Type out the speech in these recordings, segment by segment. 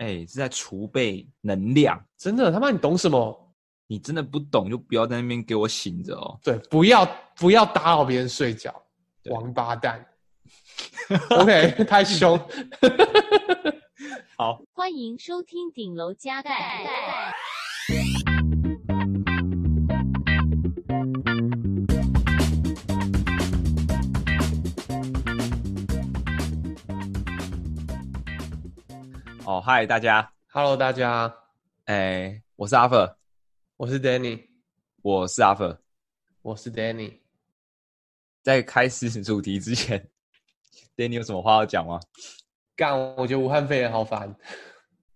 哎，是在储备能量。真的，他妈你懂什么？你真的不懂就不要在那边给我醒着哦。对，不要不要打扰别人睡觉，王八蛋。OK，太凶。好，欢迎收听顶楼加盖。哦，嗨，大家，Hello，大家，哎，我是阿佛，我是 Danny，我是阿佛，我是 Danny。在开始主题之前，Danny 有什么话要讲吗？干，我觉得武汉肺炎好烦，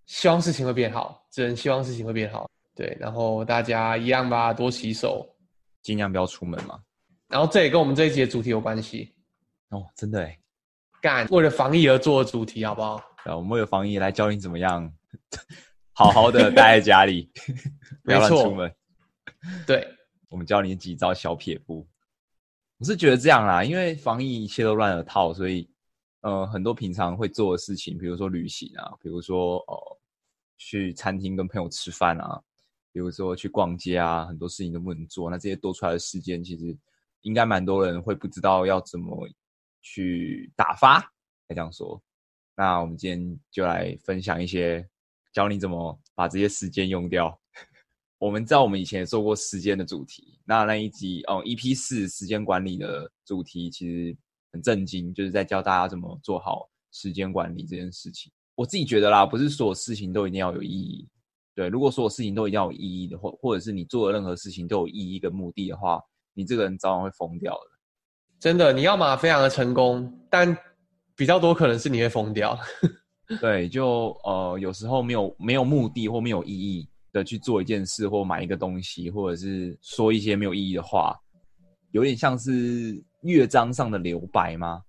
希望事情会变好，只能希望事情会变好。对，然后大家一样吧，多洗手，尽量不要出门嘛。然后这也跟我们这一集的主题有关系哦，真的哎，干，为了防疫而做的主题，好不好？啊，我们为了防疫来教你怎么样好好的待在家里，不要乱出门。对，我们教你几招小撇步。我是觉得这样啦，因为防疫一切都乱了套，所以呃，很多平常会做的事情，比如说旅行啊，比如说呃，去餐厅跟朋友吃饭啊，比如说去逛街啊，很多事情都不能做。那这些多出来的时间，其实应该蛮多人会不知道要怎么去打发，来这样说。那我们今天就来分享一些，教你怎么把这些时间用掉。我们知道我们以前也做过时间的主题，那那一集哦，EP 四时间管理的主题其实很震惊，就是在教大家怎么做好时间管理这件事情。我自己觉得啦，不是所有事情都一定要有意义。对，如果所有事情都一定要有意义的，或或者是你做的任何事情都有意义跟目的的话，你这个人早晚会疯掉的。真的，你要嘛非常的成功，但。比较多可能是你会疯掉，对，就呃有时候没有没有目的或没有意义的去做一件事或买一个东西，或者是说一些没有意义的话，有点像是乐章上的留白吗？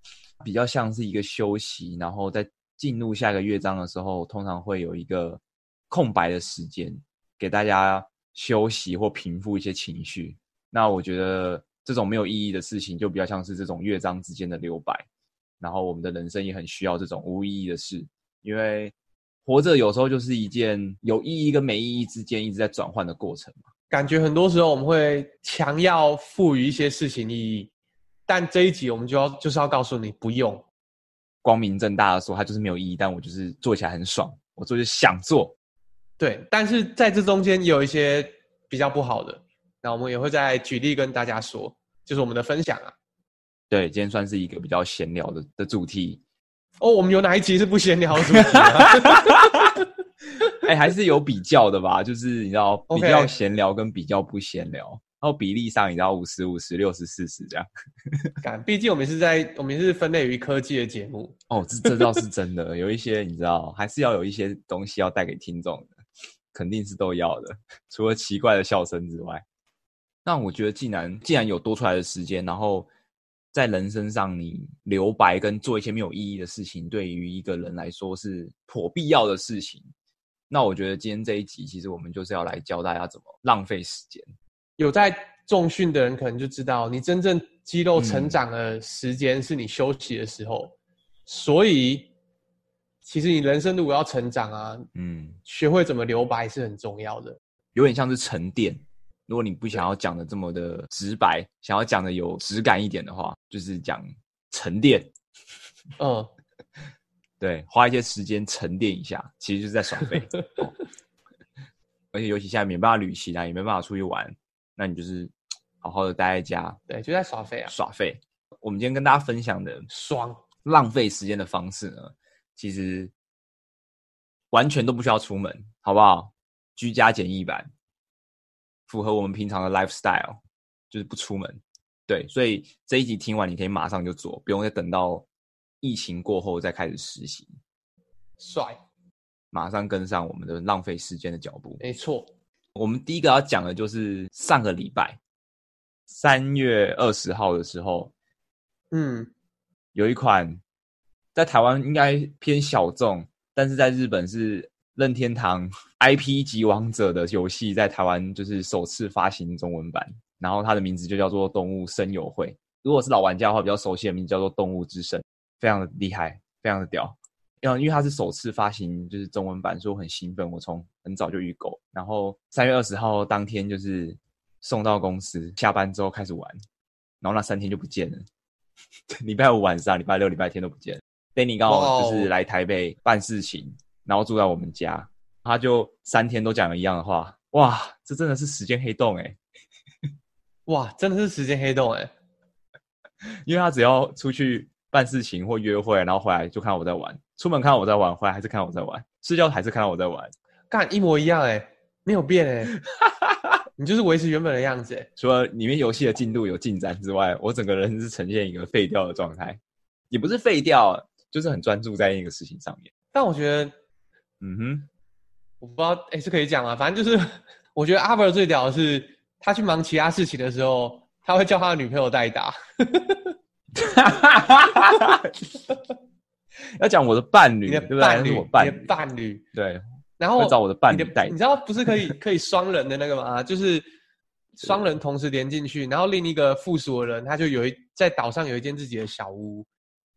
比较像是一个休息，然后在进入下一个乐章的时候，通常会有一个空白的时间给大家休息或平复一些情绪。那我觉得这种没有意义的事情，就比较像是这种乐章之间的留白。然后我们的人生也很需要这种无意义的事，因为活着有时候就是一件有意义跟没意义之间一直在转换的过程嘛。感觉很多时候我们会强要赋予一些事情意义，但这一集我们就要就是要告诉你不用，光明正大的说它就是没有意义，但我就是做起来很爽，我做就想做。对，但是在这中间有一些比较不好的，那我们也会再举例跟大家说，就是我们的分享啊。对，今天算是一个比较闲聊的的主题。哦，我们有哪一集是不闲聊的主题啊？哎、欸，还是有比较的吧？就是你知道，比较闲聊跟比较不闲聊，然后比例上你知道五十五十六十四十这样。干，毕竟我们是在我们是分类于科技的节目。哦，这这倒是真的，有一些你知道，还是要有一些东西要带给听众的，肯定是都要的。除了奇怪的笑声之外，那我觉得既然既然有多出来的时间，然后。在人生上，你留白跟做一些没有意义的事情，对于一个人来说是颇必要的事情。那我觉得今天这一集，其实我们就是要来教大家怎么浪费时间。有在重训的人可能就知道，你真正肌肉成长的时间是你休息的时候。嗯、所以，其实你人生如果要成长啊，嗯，学会怎么留白是很重要的。有点像是沉淀。如果你不想要讲的这么的直白，想要讲的有质感一点的话，就是讲沉淀。嗯，对，花一些时间沉淀一下，其实就是在耍废。而且尤其现在没办法旅行啊，也没办法出去玩，那你就是好好的待在家，对，就在耍废啊，耍废。我们今天跟大家分享的爽浪费时间的方式呢，其实完全都不需要出门，好不好？居家简易版。符合我们平常的 lifestyle，就是不出门，对，所以这一集听完，你可以马上就做，不用再等到疫情过后再开始实习。帅，马上跟上我们的浪费时间的脚步。没错，我们第一个要讲的就是上个礼拜三月二十号的时候，嗯，有一款在台湾应该偏小众，但是在日本是。任天堂 IP 级王者的游戏在台湾就是首次发行中文版，然后它的名字就叫做《动物声友会》。如果是老玩家的话，比较熟悉的名字叫做《动物之声》，非常的厉害，非常的屌。嗯，因为它是首次发行就是中文版，所以我很兴奋。我从很早就预购，然后三月二十号当天就是送到公司，下班之后开始玩，然后那三天就不见了。礼拜五晚上、礼拜六、礼拜天都不见了。Danny 刚好就是来台北办事情.然后住在我们家，他就三天都讲了一样的话。哇，这真的是时间黑洞哎！哇，真的是时间黑洞哎！因为他只要出去办事情或约会，然后回来就看到我在玩，出门看到我在玩，回来还是看到我在玩，睡觉还是看到我在玩，干一模一样哎，没有变哎，你就是维持原本的样子哎。除了里面游戏的进度有进展之外，我整个人是呈现一个废掉的状态，也不是废掉，就是很专注在那个事情上面。但我觉得，嗯哼，我不知道哎，是可以讲吗？反正就是，我觉得阿伯最屌的是，他去忙其他事情的时候，他会叫他的女朋友代打。要讲我的伴侣，你的伴侣，对不对？你的伴侣，对。然后找我的伴侣代，你知道不是可以 可以双人的那个吗？就是双人同时连进去，然后另一个附属的人他就有一在岛上有一间自己的小屋。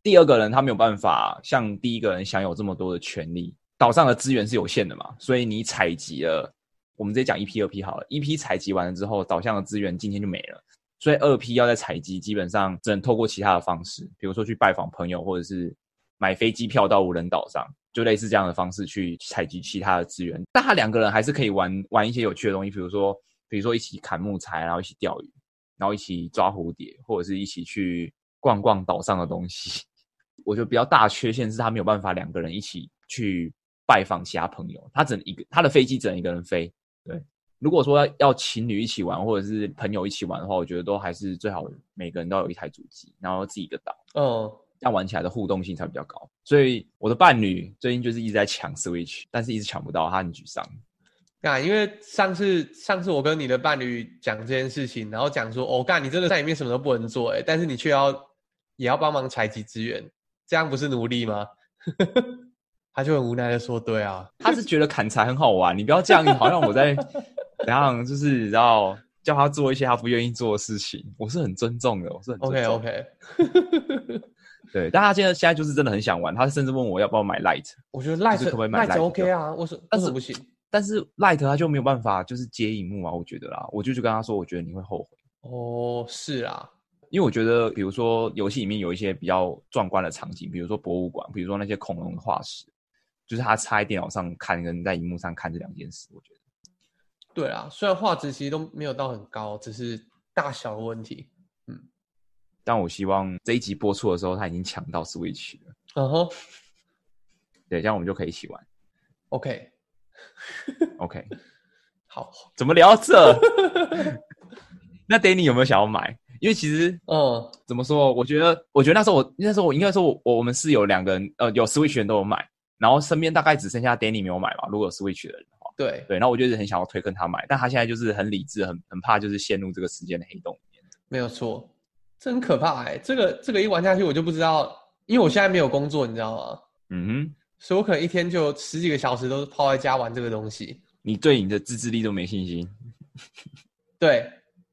第二个人他没有办法像第一个人享有这么多的权利，岛上的资源是有限的嘛，所以你采集了，我们直接讲一批二批好了，一批采集完了之后，岛上的资源今天就没了。所以二批要再采集，基本上只能透过其他的方式，比如说去拜访朋友，或者是买飞机票到无人岛上，就类似这样的方式去采集其他的资源。但他两个人还是可以玩玩一些有趣的东西，比如说，比如说一起砍木材，然后一起钓鱼，然后一起抓蝴蝶，或者是一起去逛逛岛上的东西。我觉得比较大缺陷是他没有办法两个人一起去拜访其他朋友，他只能一个，他的飞机只能一个人飞，对。如果说要要情侣一起玩，或者是朋友一起玩的话，我觉得都还是最好每个人都有一台主机，然后自己一个岛，嗯，这样玩起来的互动性才比较高。所以我的伴侣最近就是一直在抢 Switch，但是一直抢不到，他很沮丧。啊，因为上次上次我跟你的伴侣讲这件事情，然后讲说，哦，干，你真的在里面什么都不能做，哎，但是你却要也要帮忙采集资源，这样不是奴隶吗？他就很无奈的说，对啊，他是觉得砍柴很好玩，你不要这样，好像我在。然后就是然后叫他做一些他不愿意做的事情，我是很尊重的，我是很尊重。OK OK，对，但他现在现在就是真的很想玩，他甚至问我要不要买 Light。我觉得 Light 可不可以买 Light OK 啊，我说但是不行，但是 Light 他就没有办法就是接荧幕啊，我觉得啦，我就去跟他说，我觉得你会后悔。哦，是啊，因为我觉得比如说游戏里面有一些比较壮观的场景，比如说博物馆，比如说那些恐龙的化石，就是他插在电脑上看跟在荧幕上看这两件事，我觉得。对啊，虽然画质其实都没有到很高，只是大小的问题。嗯，但我希望这一集播出的时候，他已经抢到 Switch 了。嗯哼，对，这样我们就可以一起玩。OK，OK，okay. 好，怎么聊这？那 Danny 有没有想要买？因为其实，嗯，怎么说？我觉得，我觉得那时候我那时候我应该说我，我我们是有两个人，呃，有 Switch 人都有买，然后身边大概只剩下 Danny 没有买吧。如果有 Switch 的人。对对，然后我就是很想要推跟他买，但他现在就是很理智，很很怕就是陷入这个时间的黑洞里面。没有错，这很可怕哎、欸，这个这个一玩下去，我就不知道，因为我现在没有工作，你知道吗？嗯哼，所以我可能一天就十几个小时都是泡在家玩这个东西。你对你的自制力都没信心？对。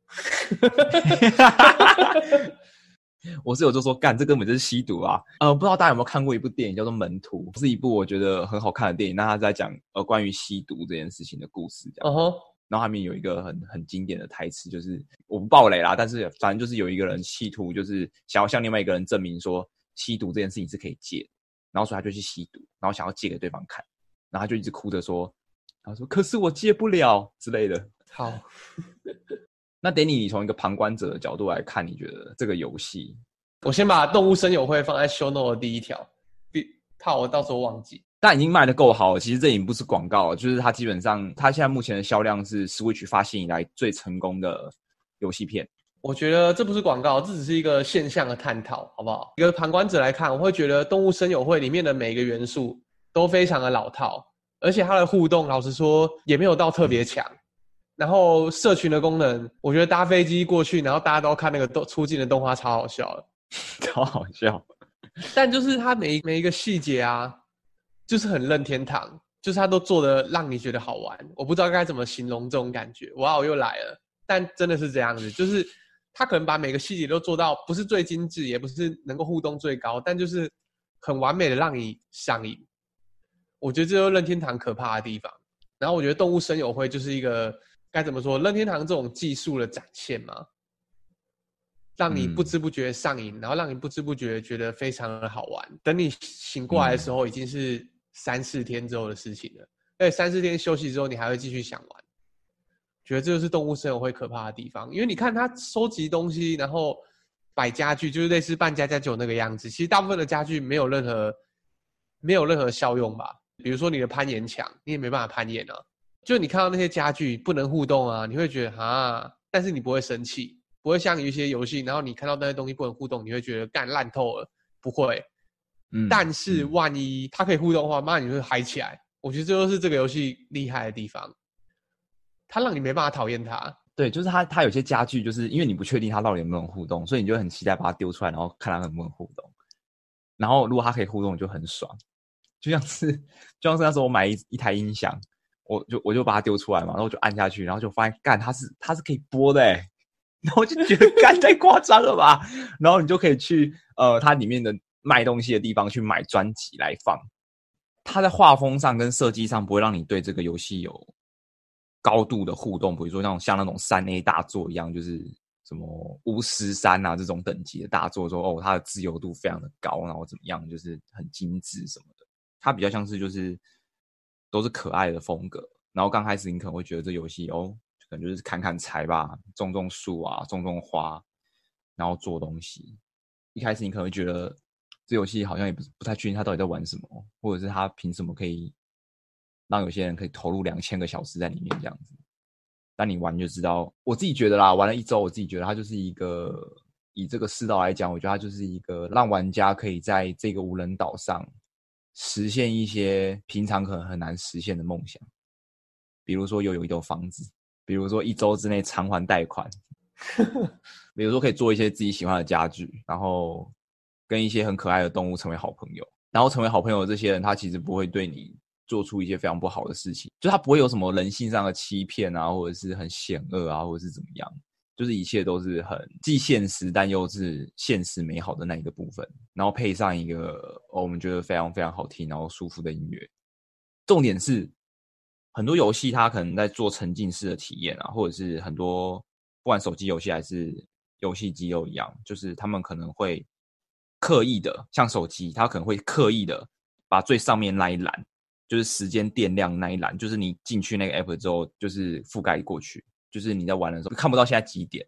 我室友就说：“干，这根本就是吸毒啊！”呃，不知道大家有没有看过一部电影叫做《门徒》，是一部我觉得很好看的电影。那他在讲呃关于吸毒这件事情的故事，这样。Uh -huh. 然后里面有一个很很经典的台词，就是我不爆雷啦，但是反正就是有一个人企图就是想要向另外一个人证明说吸毒这件事情是可以戒，然后所以他就去吸毒，然后想要戒给对方看，然后他就一直哭着说：“他说可是我戒不了之类的。”好。那 Danny，你从一个旁观者的角度来看，你觉得这个游戏？我先把动物声友会放在 show note 的第一条，怕我到时候忘记。但已经卖得够好了，其实这已经不是广告了，就是它基本上，它现在目前的销量是 Switch 发行以来最成功的游戏片。我觉得这不是广告，这只是一个现象的探讨，好不好？一个旁观者来看，我会觉得动物森友会里面的每一个元素都非常的老套，而且它的互动，老实说也没有到特别强。嗯然后社群的功能，我觉得搭飞机过去，然后大家都看那个动出镜的动画，超好笑的，超好笑。但就是它每一每一个细节啊，就是很任天堂，就是它都做的让你觉得好玩。我不知道该怎么形容这种感觉。哇，我又来了，但真的是这样子，就是它可能把每个细节都做到，不是最精致，也不是能够互动最高，但就是很完美的让你上瘾。我觉得这就是任天堂可怕的地方。然后我觉得动物声友会就是一个该怎么说，任天堂这种技术的展现嘛，让你不知不觉上瘾，嗯、然后让你不知不觉觉得非常的好玩。等你醒过来的时候，已经是三四天之后的事情了。而且三四天休息之后，你还会继续想玩。觉得这就是动物森友会可怕的地方，因为你看他收集东西，然后摆家具，就是类似扮家家酒那个样子。其实大部分的家具没有任何没有任何效用吧。比如说你的攀岩墙，你也没办法攀岩啊。就你看到那些家具不能互动啊，你会觉得啊，但是你不会生气，不会像有一些游戏，然后你看到那些东西不能互动，你会觉得干烂透了，不会。嗯。但是万一它可以互动的话，妈，你会嗨起来。我觉得这就是这个游戏厉害的地方，它让你没办法讨厌它。对，就是它，它有些家具，就是因为你不确定它到底有没有互动，所以你就很期待把它丢出来，然后看它能不能互动。然后如果它可以互动，就很爽。就像是，就像是那时候我买一一台音响，我就我就把它丢出来嘛，然后我就按下去，然后就发现干它是它是可以播的，然后我就觉得 干太夸张了吧，然后你就可以去呃它里面的卖东西的地方去买专辑来放，它在画风上跟设计上不会让你对这个游戏有高度的互动，比如说那种像那种三 A 大作一样，就是。什么巫师三啊这种等级的大作，说哦，它的自由度非常的高，然后怎么样，就是很精致什么的。它比较像是就是都是可爱的风格。然后刚开始你可能会觉得这游戏哦，可能就是砍砍柴吧，种种树啊，种种花，然后做东西。一开始你可能会觉得这游戏好像也不不太确定它到底在玩什么，或者是它凭什么可以让有些人可以投入两千个小时在里面这样子。但你玩就知道，我自己觉得啦，玩了一周，我自己觉得它就是一个，以这个世道来讲，我觉得它就是一个让玩家可以在这个无人岛上实现一些平常可能很难实现的梦想，比如说拥有一栋房子，比如说一周之内偿还贷款，比如说可以做一些自己喜欢的家具，然后跟一些很可爱的动物成为好朋友，然后成为好朋友的这些人，他其实不会对你。做出一些非常不好的事情，就他不会有什么人性上的欺骗啊，或者是很险恶啊，或者是怎么样，就是一切都是很既现实但又是现实美好的那一个部分，然后配上一个，我们觉得非常非常好听，然后舒服的音乐。重点是很多游戏它可能在做沉浸式的体验啊，或者是很多不管手机游戏还是游戏机都一样，就是他们可能会刻意的，像手机，它可能会刻意的把最上面那一栏。就是时间电量那一栏，就是你进去那个 app 之后，就是覆盖过去，就是你在玩的时候看不到现在几点。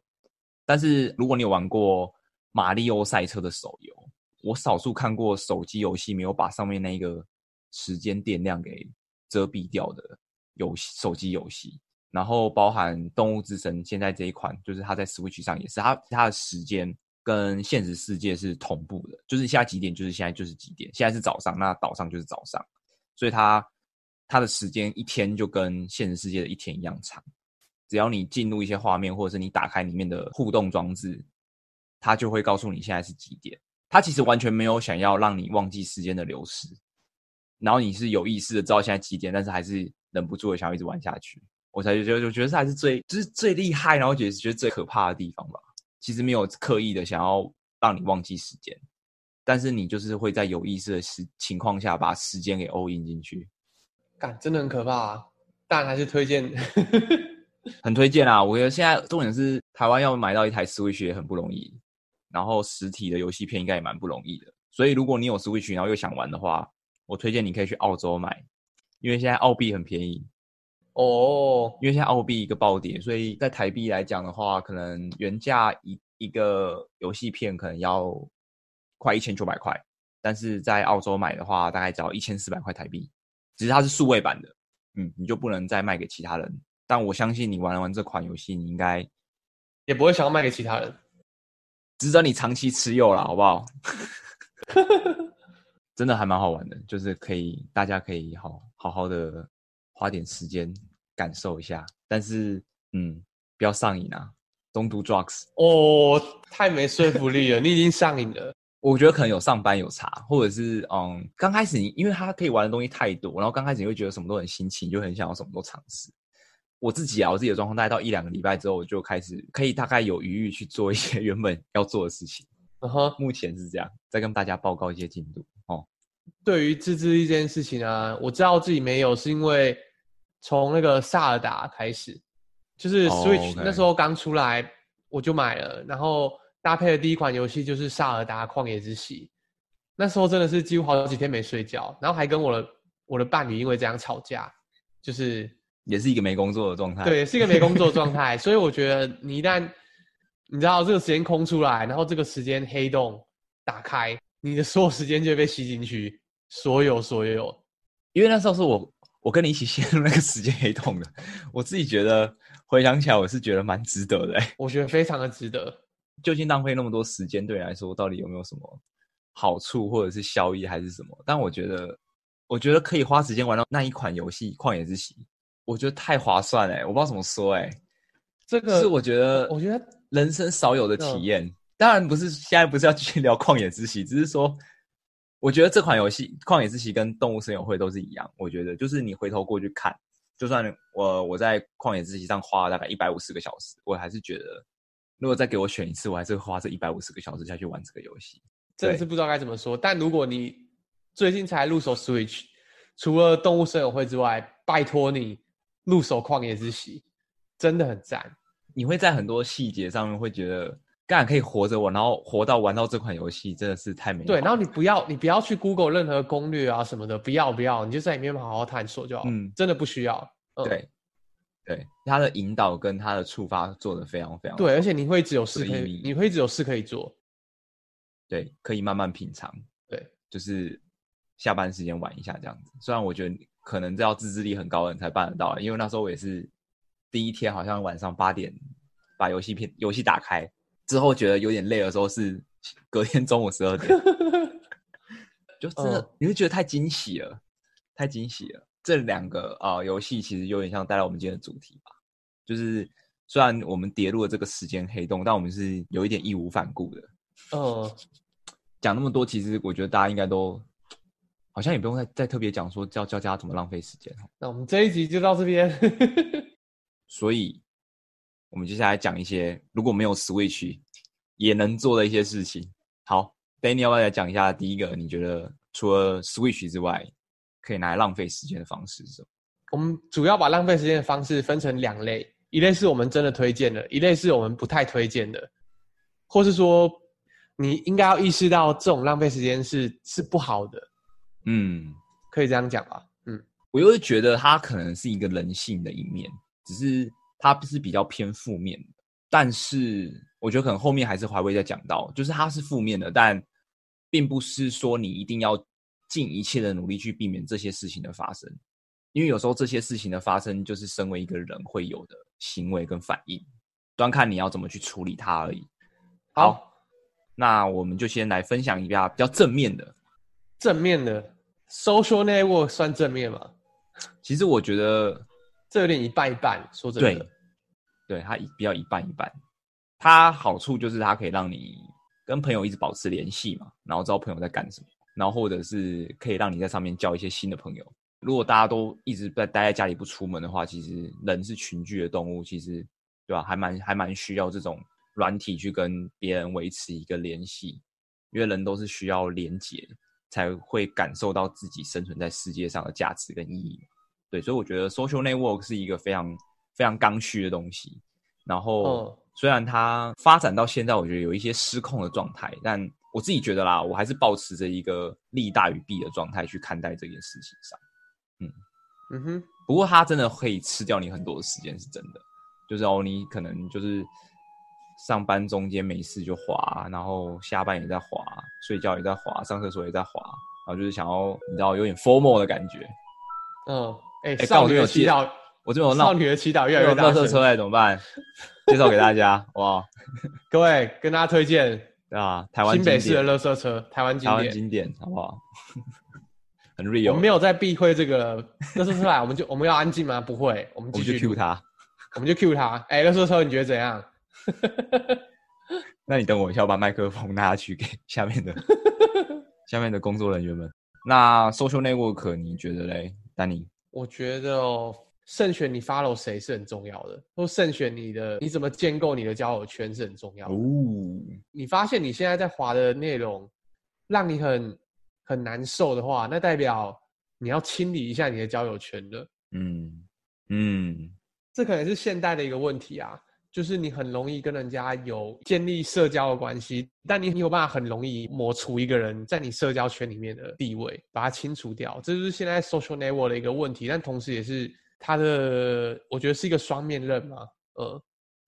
但是如果你有玩过马里奥赛车的手游，我少数看过手机游戏没有把上面那个时间电量给遮蔽掉的游戏，手机游戏。然后包含动物之神现在这一款，就是它在 Switch 上也是，它它的时间跟现实世界是同步的，就是现在几点就是现在就是几点，现在是早上，那岛上就是早上。所以它它的时间一天就跟现实世界的一天一样长，只要你进入一些画面，或者是你打开里面的互动装置，它就会告诉你现在是几点。它其实完全没有想要让你忘记时间的流逝，然后你是有意识的知道现在几点，但是还是忍不住的想要一直玩下去。我才觉得，我觉得这还是最就是最厉害，然后觉得觉得最可怕的地方吧。其实没有刻意的想要让你忘记时间。但是你就是会在有意识的时情况下把时间给 all in 进去，感真的很可怕啊！但还是推荐，很推荐啊！我觉得现在重点是台湾要买到一台 Switch 也很不容易，然后实体的游戏片应该也蛮不容易的。所以如果你有 Switch，然后又想玩的话，我推荐你可以去澳洲买，因为现在澳币很便宜哦。因为现在澳币一个暴跌，所以在台币来讲的话，可能原价一一个游戏片可能要。快一千九百块，但是在澳洲买的话，大概只要一千四百块台币。只是它是数位版的，嗯，你就不能再卖给其他人。但我相信你玩完这款游戏，你应该也不会想要卖给其他人，值得你长期持有了，好不好？真的还蛮好玩的，就是可以，大家可以好好好的花点时间感受一下。但是，嗯，不要上瘾啊，Don't do drugs。哦，太没说服力了，你已经上瘾了。我觉得可能有上班有查，或者是嗯，刚开始你因为他可以玩的东西太多，然后刚开始你会觉得什么都很新奇，你就很想要什么都尝试。我自己啊，我自己的状况，大概到一两个礼拜之后，我就开始可以大概有余裕去做一些 原本要做的事情。嗯哼，目前是这样，再跟大家报告一些进度哦。对于自制力这件事情啊，我知道自己没有，是因为从那个萨尔达开始，就是 Switch、oh. 那时候刚出来，我就买了，然后搭配的第一款游戏就是萨尔达旷野之息。那时候真的是几乎好几天没睡觉，然后还跟我的我的伴侣因为这样吵架，就是也是一个没工作的状态。对，是一个没工作的状态。所以我觉得你一旦你知道这个时间空出来，然后这个时间黑洞打开，你的所有时间就会被吸进去，所有所有。因为那时候是我我跟你一起陷入那个时间黑洞的，我自己觉得回想起来我是觉得蛮值得的。我觉得非常的值得。究竟浪费那么多时间对你来说，到底有没有什么？好处或者是效益还是什么？但我觉得，我觉得可以花时间玩到那一款游戏《旷野之息》，我觉得太划算哎！我不知道怎么说哎，这个是我觉得，我觉得人生少有的体验。当然不是现在不是要继续 聊《旷野之息》，只是说，我觉得这款游戏《旷野之息》跟《动物森友会》都是一样。我觉得就是你回头过去看，就算我我在《旷野之息》上花了大概一百五十个小时，我还是觉得，如果再给我选一次，我还是会花这一百五十个小时下去玩这个游戏。真的是不知道该怎么说，但如果你最近才入手 Switch，除了动物森友会之外，拜托你入手旷野之息，真的很赞。你会在很多细节上面会觉得，干可以活着我，然后活到玩到这款游戏，真的是太美。对，然后你不要你不要去 Google 任何攻略啊什么的，不要不要，你就在里面好好探索就好。嗯，真的不需要。嗯、对，对，他的引导跟他的触发做的非常非常好。对，而且你会只有事可以，你会只有事可以做。对，可以慢慢品尝。对，就是下班时间玩一下这样子。虽然我觉得可能这要自制力很高的人才办得到，因为那时候我也是第一天，好像晚上八点把游戏片游戏打开之后，觉得有点累的时候是隔天中午十二点，就真的、嗯、你会觉得太惊喜了，太惊喜了。这两个啊游戏其实有点像带来我们今天的主题吧，就是虽然我们跌入了这个时间黑洞，但我们是有一点义无反顾的。嗯，讲那么多，其实我觉得大家应该都好像也不用再再特别讲说教教大家怎么浪费时间。那我们这一集就到这边。所以，我们接下来讲一些如果没有 Switch 也能做的一些事情。好，Danny 要不要来讲一下第一个？你觉得除了 Switch 之外，可以拿来浪费时间的方式是什么？我们主要把浪费时间的方式分成两类，一类是我们真的推荐的，一类是我们不太推荐的，或是说。你应该要意识到这种浪费时间是是不好的，嗯，可以这样讲吧？嗯，我又会觉得他可能是一个人性的一面，只是他不是比较偏负面的。但是我觉得可能后面还是还会再讲到，就是他是负面的，但并不是说你一定要尽一切的努力去避免这些事情的发生，因为有时候这些事情的发生就是身为一个人会有的行为跟反应，端看你要怎么去处理它而已。好。好那我们就先来分享一下比较正面的，正面的 social network 算正面吗？其实我觉得这有点一半一半，说真的，对，对，它比较一半一半。它好处就是它可以让你跟朋友一直保持联系嘛，然后知道朋友在干什么，然后或者是可以让你在上面交一些新的朋友。如果大家都一直在待在家里不出门的话，其实人是群居的动物，其实对吧？还蛮还蛮需要这种。软体去跟别人维持一个联系，因为人都是需要连结，才会感受到自己生存在世界上的价值跟意义。对，所以我觉得 social network 是一个非常非常刚需的东西。然后，虽然它发展到现在，我觉得有一些失控的状态，但我自己觉得啦，我还是保持着一个利大于弊的状态去看待这件事情上。嗯嗯哼，不过它真的可以吃掉你很多的时间，是真的。就是哦，你可能就是。上班中间没事就滑，然后下班也在滑，睡觉也在滑，上厕所也在滑，然后就是想要你知道有点 formal 的感觉。嗯，哎、欸，少女的祈祷，我这种少女的祈祷越来越大。垃圾车哎，怎么办？介绍给大家哇！各位跟大家推荐对啊，台湾新北市的垃圾车，台湾经典，台湾经典，好不好？很 real。我们没有在避讳这个 垃圾车来，我们就我们要安静吗？不会，我们继续 Q 他，我们就 Q 他。哎、欸，垃圾车，你觉得怎样？那你等我一下，我把麦克风拿去给下面的 下面的工作人员们。那 social network 你觉得嘞，丹尼？我觉得哦，慎选你 follow 谁是很重要的，或慎选你的你怎么建构你的交友圈是很重要的。哦，你发现你现在在滑的内容，让你很很难受的话，那代表你要清理一下你的交友圈了。嗯嗯，这可能是现代的一个问题啊，就是你很容易跟人家有建立社交的关系，但你有办法很容易抹除一个人在你社交圈里面的地位，把它清除掉，这就是现在 social network 的一个问题，但同时也是它的，我觉得是一个双面刃嘛。呃，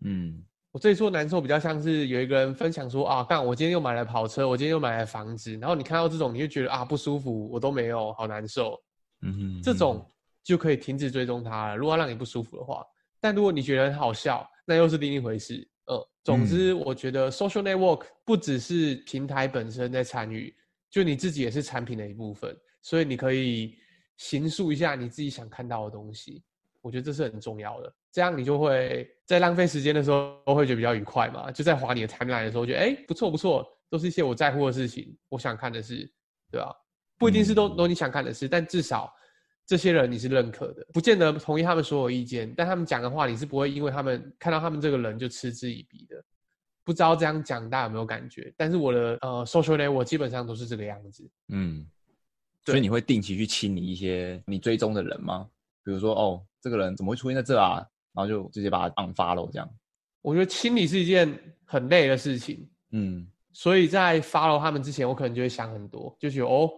嗯。我这里说难受，比较像是有一个人分享说啊，干，我今天又买了跑车，我今天又买了房子，然后你看到这种，你就觉得啊不舒服，我都没有，好难受。嗯哼，嗯哼，这种就可以停止追踪他了。如果让你不舒服的话，但如果你觉得很好笑，那又是另一回事。呃，总之，我觉得 social network 不只是平台本身在参与，就你自己也是产品的一部分，所以你可以形塑一下你自己想看到的东西。我觉得这是很重要的，这样你就会在浪费时间的时候都会觉得比较愉快嘛。就在划你的 timeline 的时候，觉得哎不错不错，都是一些我在乎的事情，我想看的事，对吧？不一定是都都你想看的事，但至少这些人你是认可的，不见得同意他们所有意见，但他们讲的话你是不会因为他们看到他们这个人就嗤之以鼻的。不知道这样讲大家有没有感觉？但是我的呃 social network 我基本上都是这个样子，嗯，所以你会定期去清理一些你追踪的人吗？比如说哦。这个人怎么会出现在这啊？然后就直接把他 unfollow 这样。我觉得清理是一件很累的事情，嗯，所以在 follow 他们之前，我可能就会想很多，就觉得哦，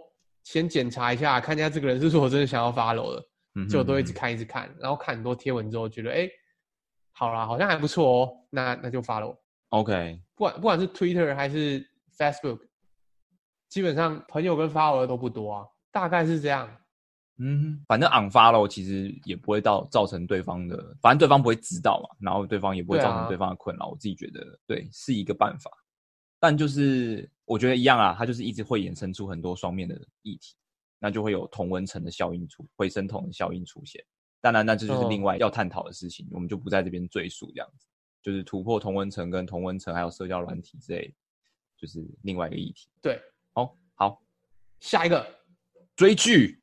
先检查一下，看一下这个人是不是我真的想要 follow 的，嗯，就我都一直看一直看，然后看很多贴文之后，觉得哎，好啦，好像还不错哦，那那就 follow。OK，不管不管是 Twitter 还是 Facebook，基本上朋友跟 follower 都不多啊，大概是这样。嗯，反正 unfollow 其实也不会到造成对方的，反正对方不会知道嘛，然后对方也不会造成对方的困扰。啊、我自己觉得，对，是一个办法。但就是我觉得一样啊，它就是一直会衍生出很多双面的议题，那就会有同温层的效应出，回声筒的效应出现。当然，那这就是另外要探讨的事情，哦、我们就不在这边赘述这样子。就是突破同温层跟同温层还有社交软体之类，就是另外一个议题。对，好，好，下一个追剧。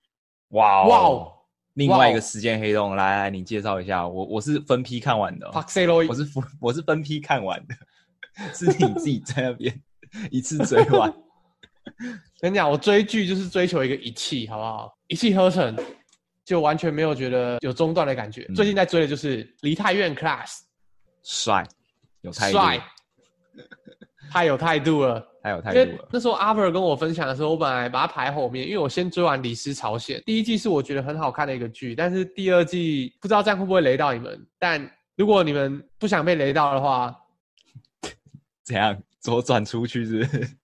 哇哦！哇哦！另外一个时间黑洞，来来，你介绍一下。我我是分批看完的，我是分我是分批看完的，是你自己在那边一次追完。跟你讲，我追剧就是追求一个一气，好不好？一气呵成，就完全没有觉得有中断的感觉。嗯、最近在追的就是《梨泰院 Class》，帅，有态度，帅，太有态度了。太有态度了。那时候阿 ver 跟我分享的时候，我本来把它排后面，因为我先追完《李斯朝鲜》第一季是我觉得很好看的一个剧，但是第二季不知道这样会不会雷到你们。但如果你们不想被雷到的话，怎样左转出去是不是？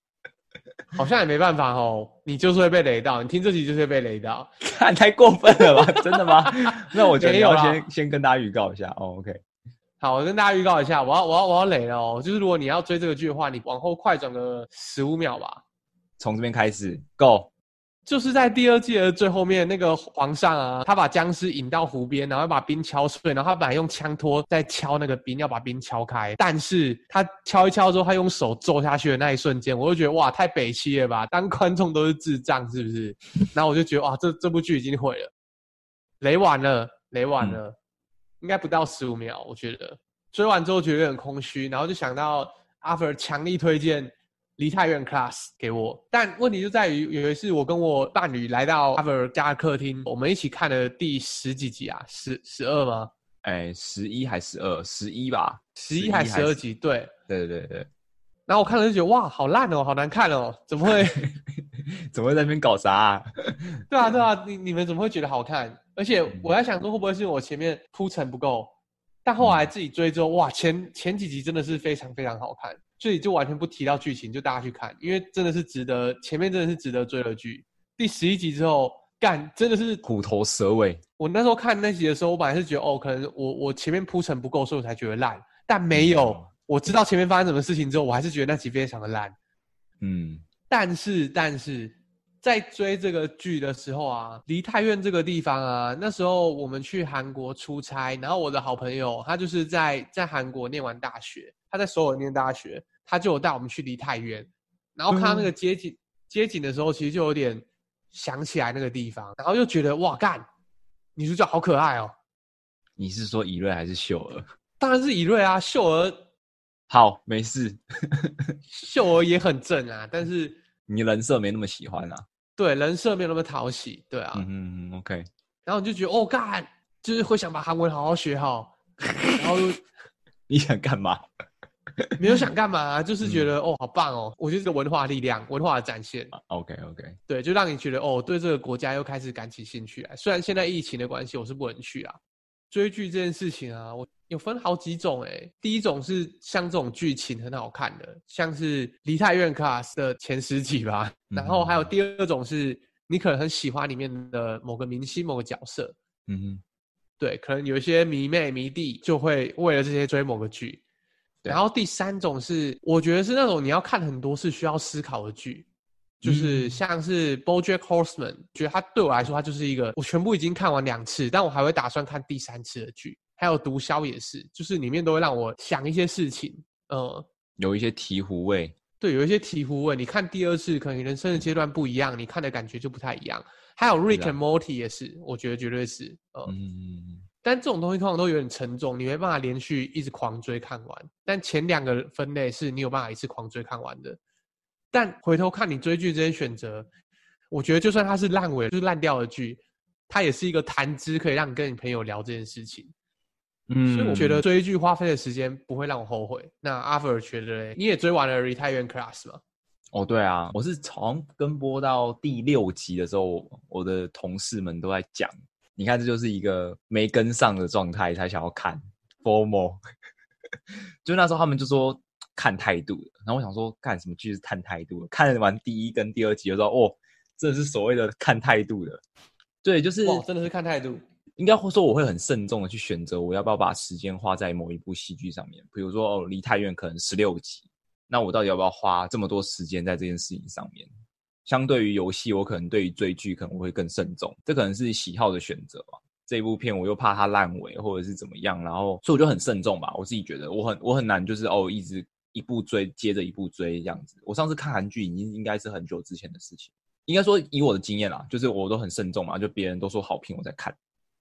好像也没办法哦，你就是会被雷到，你听这集就是会被雷到，看太过分了吧？真的吗？那我觉得要先先跟大家预告一下哦。OK。好，我跟大家预告一下，我要我要我要雷了哦！就是如果你要追这个剧的话，你往后快转个十五秒吧。从这边开始，Go！就是在第二季的最后面，那个皇上啊，他把僵尸引到湖边，然后把冰敲碎，然后他本来用枪托在敲那个冰，要把冰敲开，但是他敲一敲之后，他用手揍下去的那一瞬间，我就觉得哇，太北七了吧！当观众都是智障是不是？然后我就觉得哇，这这部剧已经毁了，雷完了，雷完了。嗯应该不到十五秒，我觉得追完之后觉得有点空虚，然后就想到阿 ver 强力推荐《梨泰院 Class》给我，但问题就在于有一次我跟我伴侣来到阿 ver 家的客厅，我们一起看了第十几集啊，十十二吗？哎，十一还十二？十一吧，十一还十二集？对，对对对对。然后我看了就觉得哇，好烂哦，好难看哦，怎么会？怎么会在那边搞啥 啊？对啊对啊，你你们怎么会觉得好看？而且我在想说，会不会是我前面铺陈不够？但后来自己追之后，哇，前前几集真的是非常非常好看，所以就完全不提到剧情，就大家去看，因为真的是值得，前面真的是值得追的剧。第十一集之后，干真的是虎头蛇尾。我那时候看那集的时候，我本来是觉得哦，可能我我前面铺陈不够，所以我才觉得烂。但没有，我知道前面发生什么事情之后，我还是觉得那集非常的烂。嗯，但是但是。在追这个剧的时候啊，梨泰院这个地方啊，那时候我们去韩国出差，然后我的好朋友他就是在在韩国念完大学，他在首尔念大学，他就有带我们去离太远，然后看到那个街景、嗯、街景的时候，其实就有点想起来那个地方，然后又觉得哇干，女主角好可爱哦。你是说以瑞还是秀儿？当然是以瑞啊，秀儿好没事，秀儿也很正啊，但是 你人设没那么喜欢啊。对，人设没有那么讨喜，对啊，嗯嗯，OK。然后你就觉得哦，干，就是会想把韩文好好学好，然后你想干嘛？没有想干嘛、啊，就是觉得、嗯、哦，好棒哦！我觉得这个文化力量，文化的展现。OK OK，对，就让你觉得哦，对这个国家又开始感起兴趣来。虽然现在疫情的关系，我是不能去啊。追剧这件事情啊，我有分好几种诶、欸。第一种是像这种剧情很好看的，像是《梨泰院 Class》的前十集吧。嗯、然后还有第二种是你可能很喜欢里面的某个明星、某个角色。嗯哼，对，可能有一些迷妹迷弟就会为了这些追某个剧。然后第三种是，我觉得是那种你要看很多是需要思考的剧，就是像是 BoJack Horseman，觉得它对我来说，它就是一个我全部已经看完两次，但我还会打算看第三次的剧。还有毒枭也是，就是里面都会让我想一些事情，呃，有一些醍醐味。对，有一些醍醐味。你看第二次，可能人生的阶段不一样，你看的感觉就不太一样。还有 Rick and Morty 也是，我觉得绝对是，呃、嗯。但这种东西通常都有点沉重，你没办法连续一直狂追看完。但前两个分类是你有办法一次狂追看完的。但回头看你追剧这些选择，我觉得就算它是烂尾，就是烂掉的剧，它也是一个谈资，可以让你跟你朋友聊这件事情。嗯，所以我觉得追剧花费的时间不会让我后悔。那阿弗尔觉得，你也追完了《Retirement Class》吗？哦，对啊，我是从跟播到第六集的时候，我的同事们都在讲。你看，这就是一个没跟上的状态才想要看 formal 就那时候他们就说看态度，然后我想说看什么剧是看态度？看完第一跟第二集就说哦，这是所谓的看态度的，对，就是真的是看态度。应该会说我会很慎重的去选择我要不要把时间花在某一部戏剧上面，比如说哦，梨泰院可能十六集，那我到底要不要花这么多时间在这件事情上面？相对于游戏，我可能对于追剧可能会更慎重，这可能是喜好的选择吧。这部片我又怕它烂尾或者是怎么样，然后所以我就很慎重吧。我自己觉得我很我很难就是哦一直一部追接着一部追这样子。我上次看韩剧已经应该是很久之前的事情，应该说以我的经验啦，就是我都很慎重嘛，就别人都说好评我在看。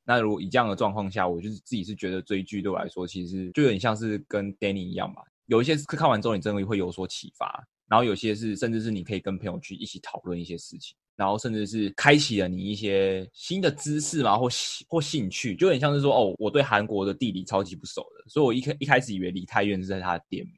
那如果以这样的状况下，我就是自己是觉得追剧对我来说其实就有点像是跟 Danny 一样吧，有一些是看完之后你真的会有所启发。然后有些是，甚至是你可以跟朋友去一起讨论一些事情，然后甚至是开启了你一些新的知识嘛，或或兴趣，就有点像是说，哦，我对韩国的地理超级不熟的，所以我一开一开始以为梨泰院是在他的店名，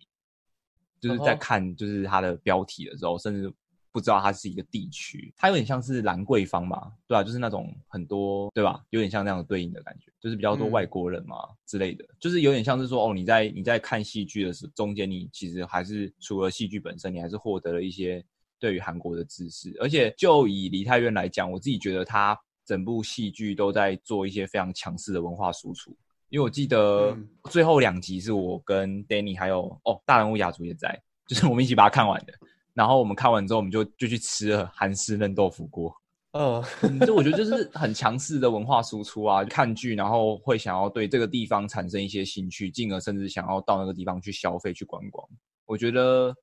就是在看就是他的标题的时候，甚至。不知道它是一个地区，它有点像是兰桂坊嘛，对啊，就是那种很多，对吧？有点像那样的对应的感觉，就是比较多外国人嘛、嗯、之类的，就是有点像是说，哦，你在你在看戏剧的时候，中间你其实还是除了戏剧本身，你还是获得了一些对于韩国的知识。而且就以梨泰院来讲，我自己觉得它整部戏剧都在做一些非常强势的文化输出，因为我记得最后两集是我跟 Danny 还有哦大人物雅竹也在，就是我们一起把它看完的。然后我们看完之后，我们就就去吃了韩式嫩豆腐锅。嗯，就我觉得就是很强势的文化输出啊，看剧然后会想要对这个地方产生一些兴趣，进而甚至想要到那个地方去消费、去观光。我觉得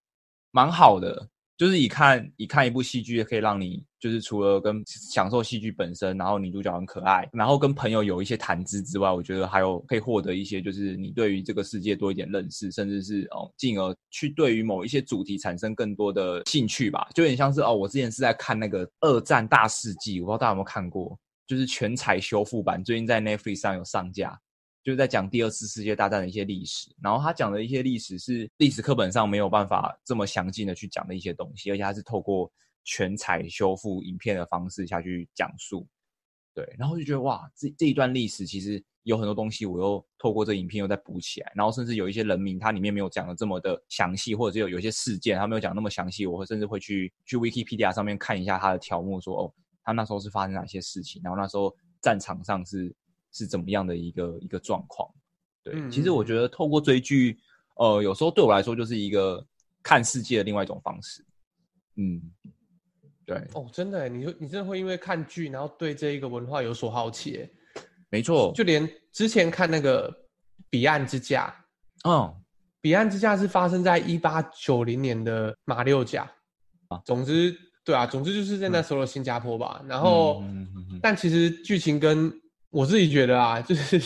蛮好的。就是以看以看一部戏剧，可以让你就是除了跟享受戏剧本身，然后女主角很可爱，然后跟朋友有一些谈资之外，我觉得还有可以获得一些就是你对于这个世界多一点认识，甚至是哦，进而去对于某一些主题产生更多的兴趣吧。就有点像是哦，我之前是在看那个《二战大事记》，我不知道大家有没有看过，就是全彩修复版，最近在 Netflix 上有上架。就是在讲第二次世界大战的一些历史，然后他讲的一些历史是历史课本上没有办法这么详尽的去讲的一些东西，而且他是透过全彩修复影片的方式下去讲述，对，然后就觉得哇，这这一段历史其实有很多东西，我又透过这影片又再补起来，然后甚至有一些人名，它里面没有讲的这么的详细，或者有有些事件，他没有讲那么详细，我会甚至会去去 Wikipedia 上面看一下他的条目，说哦，他那时候是发生哪些事情，然后那时候战场上是。是怎么样的一个一个状况？对，嗯、其实我觉得透过追剧，呃，有时候对我来说就是一个看世界的另外一种方式。嗯，对。哦，真的，你你真的会因为看剧，然后对这一个文化有所好奇？没错，就连之前看那个《彼岸之家》，嗯，《彼岸之家》是发生在一八九零年的马六甲啊。总之，对啊，总之就是在那时候的新加坡吧。嗯、然后，但其实剧情跟我自己觉得啊，就是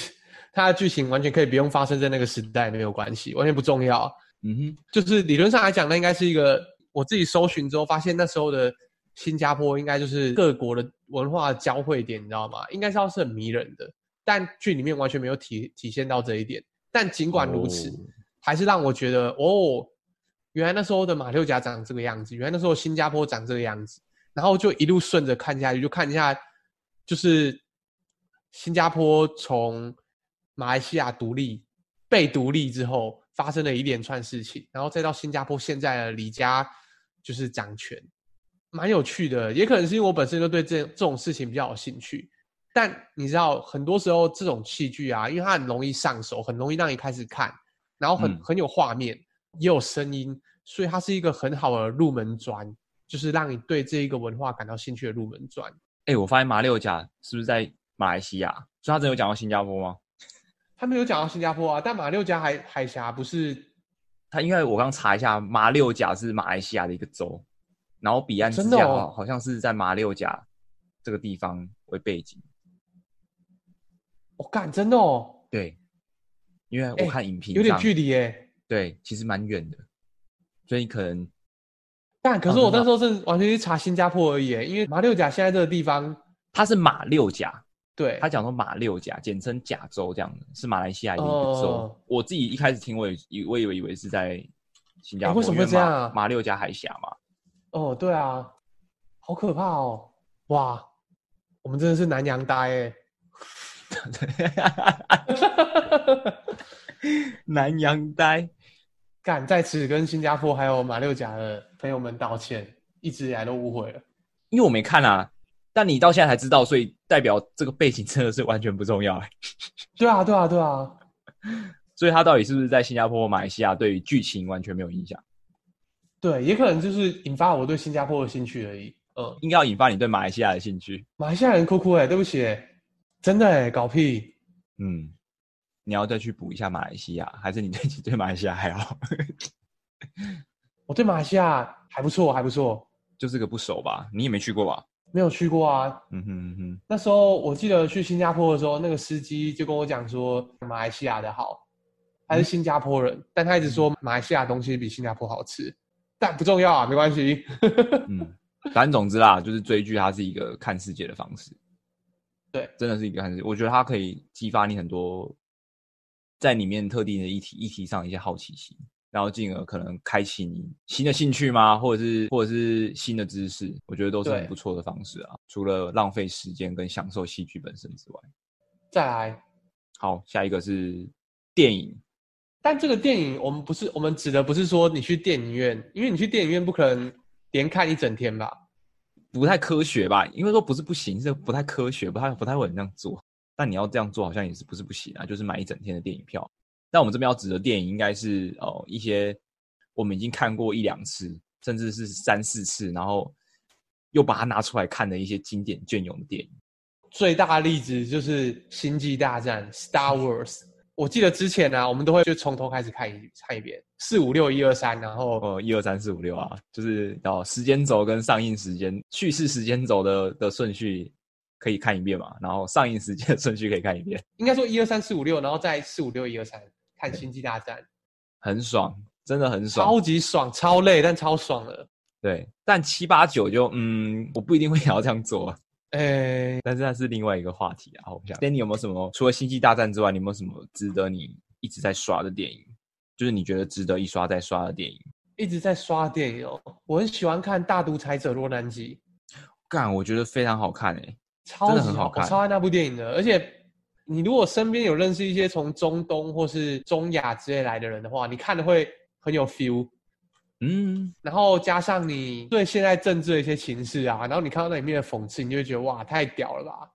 它的剧情完全可以不用发生在那个时代，没有关系，完全不重要。嗯哼，就是理论上来讲，那应该是一个我自己搜寻之后发现那时候的新加坡应该就是各国的文化交汇点，你知道吗？应该是要是很迷人的，但剧里面完全没有体体现到这一点。但尽管如此，哦、还是让我觉得哦，原来那时候的马六甲长这个样子，原来那时候新加坡长这个样子，然后就一路顺着看下去，就看一下，就是新加坡从马来西亚独立被独立之后。发生了一连串事情，然后再到新加坡现在的李家就是掌权，蛮有趣的。也可能是因为我本身就对这这种事情比较有兴趣。但你知道，很多时候这种器具啊，因为它很容易上手，很容易让你开始看，然后很、嗯、很有画面，也有声音，所以它是一个很好的入门砖，就是让你对这一个文化感到兴趣的入门砖。哎、欸，我发现马六甲是不是在马来西亚？所以他真的有讲到新加坡吗？他没有讲到新加坡啊，但马六甲海海峡不是？他因为我刚查一下，马六甲是马来西亚的一个州，然后彼岸之家好像是在马六甲这个地方为背景。我干，真的哦？对，因为我看影评、欸、有点距离耶。对，其实蛮远的，所以可能。但可是我那时候是完全去查新加坡而已，因为马六甲现在这个地方，它是马六甲。对，他讲说马六甲，简称甲州，这样的是马来西亚一个州。Oh. 我自己一开始听，我以我以为以为是在新加坡，欸、为什么会这样啊？马六甲海峡嘛。哦，oh, 对啊，好可怕哦！哇，我们真的是南洋呆哎。南洋呆，敢在此跟新加坡还有马六甲的朋友们道歉，一直以来都误会了，因为我没看啊。但你到现在才知道，所以代表这个背景真的是完全不重要。对啊，对啊，对啊。所以他到底是不是在新加坡、马来西亚，对于剧情完全没有影响？对，也可能就是引发我对新加坡的兴趣而已。嗯，应该要引发你对马来西亚的兴趣。马来西亚人哭哭哎，对不起，真的哎，搞屁。嗯，你要再去补一下马来西亚，还是你 对对马来西亚还好？我对马来西亚还不错，还不错。就是个不熟吧？你也没去过吧？没有去过啊，嗯哼嗯哼。那时候我记得去新加坡的时候，那个司机就跟我讲说马来西亚的好，他是新加坡人，嗯、但他一直说马来西亚东西比新加坡好吃，但不重要啊，没关系。嗯，反正总之啦，就是追剧它是一个看世界的方式，对，真的是一个看世界。我觉得它可以激发你很多在里面特定的议题议题上一些好奇心。然后进而可能开启你新的兴趣吗？或者是或者是新的知识？我觉得都是很不错的方式啊。除了浪费时间跟享受戏剧本身之外，再来，好，下一个是电影。但这个电影我们不是我们指的不是说你去电影院，因为你去电影院不可能连看一整天吧？不太科学吧？因为说不是不行，是不太科学，不太不太会这样做。但你要这样做，好像也是不是不行啊？就是买一整天的电影票。但我们这边要指的电影，应该是哦一些我们已经看过一两次，甚至是三四次，然后又把它拿出来看的一些经典隽永的电影。最大的例子就是《星际大战》（Star Wars）。我记得之前呢、啊，我们都会就从头开始看一看一遍，四五六一二三，然后呃一二三四五六啊，就是哦时间轴跟上映时间、叙事时间轴的的顺序可以看一遍嘛，然后上映时间的顺序可以看一遍。应该说一二三四五六，然后再四五六一二三。看《星际大战》，很爽，真的很爽，超级爽，超累，但超爽的。对，但七八九就，嗯，我不一定会想要这样做。哎、欸，但是那是另外一个话题啊。我想，Danny 有没有什么？除了《星际大战》之外，你有没有什么值得你一直在刷的电影？就是你觉得值得一刷再刷的电影？一直在刷电影哦，我很喜欢看《大独裁者洛南基》。干，我觉得非常好看诶、欸，超级好，看，我超爱那部电影的，而且。你如果身边有认识一些从中东或是中亚之类来的人的话，你看的会很有 feel，嗯，然后加上你对现在政治的一些情势啊，然后你看到那里面的讽刺，你就会觉得哇，太屌了吧，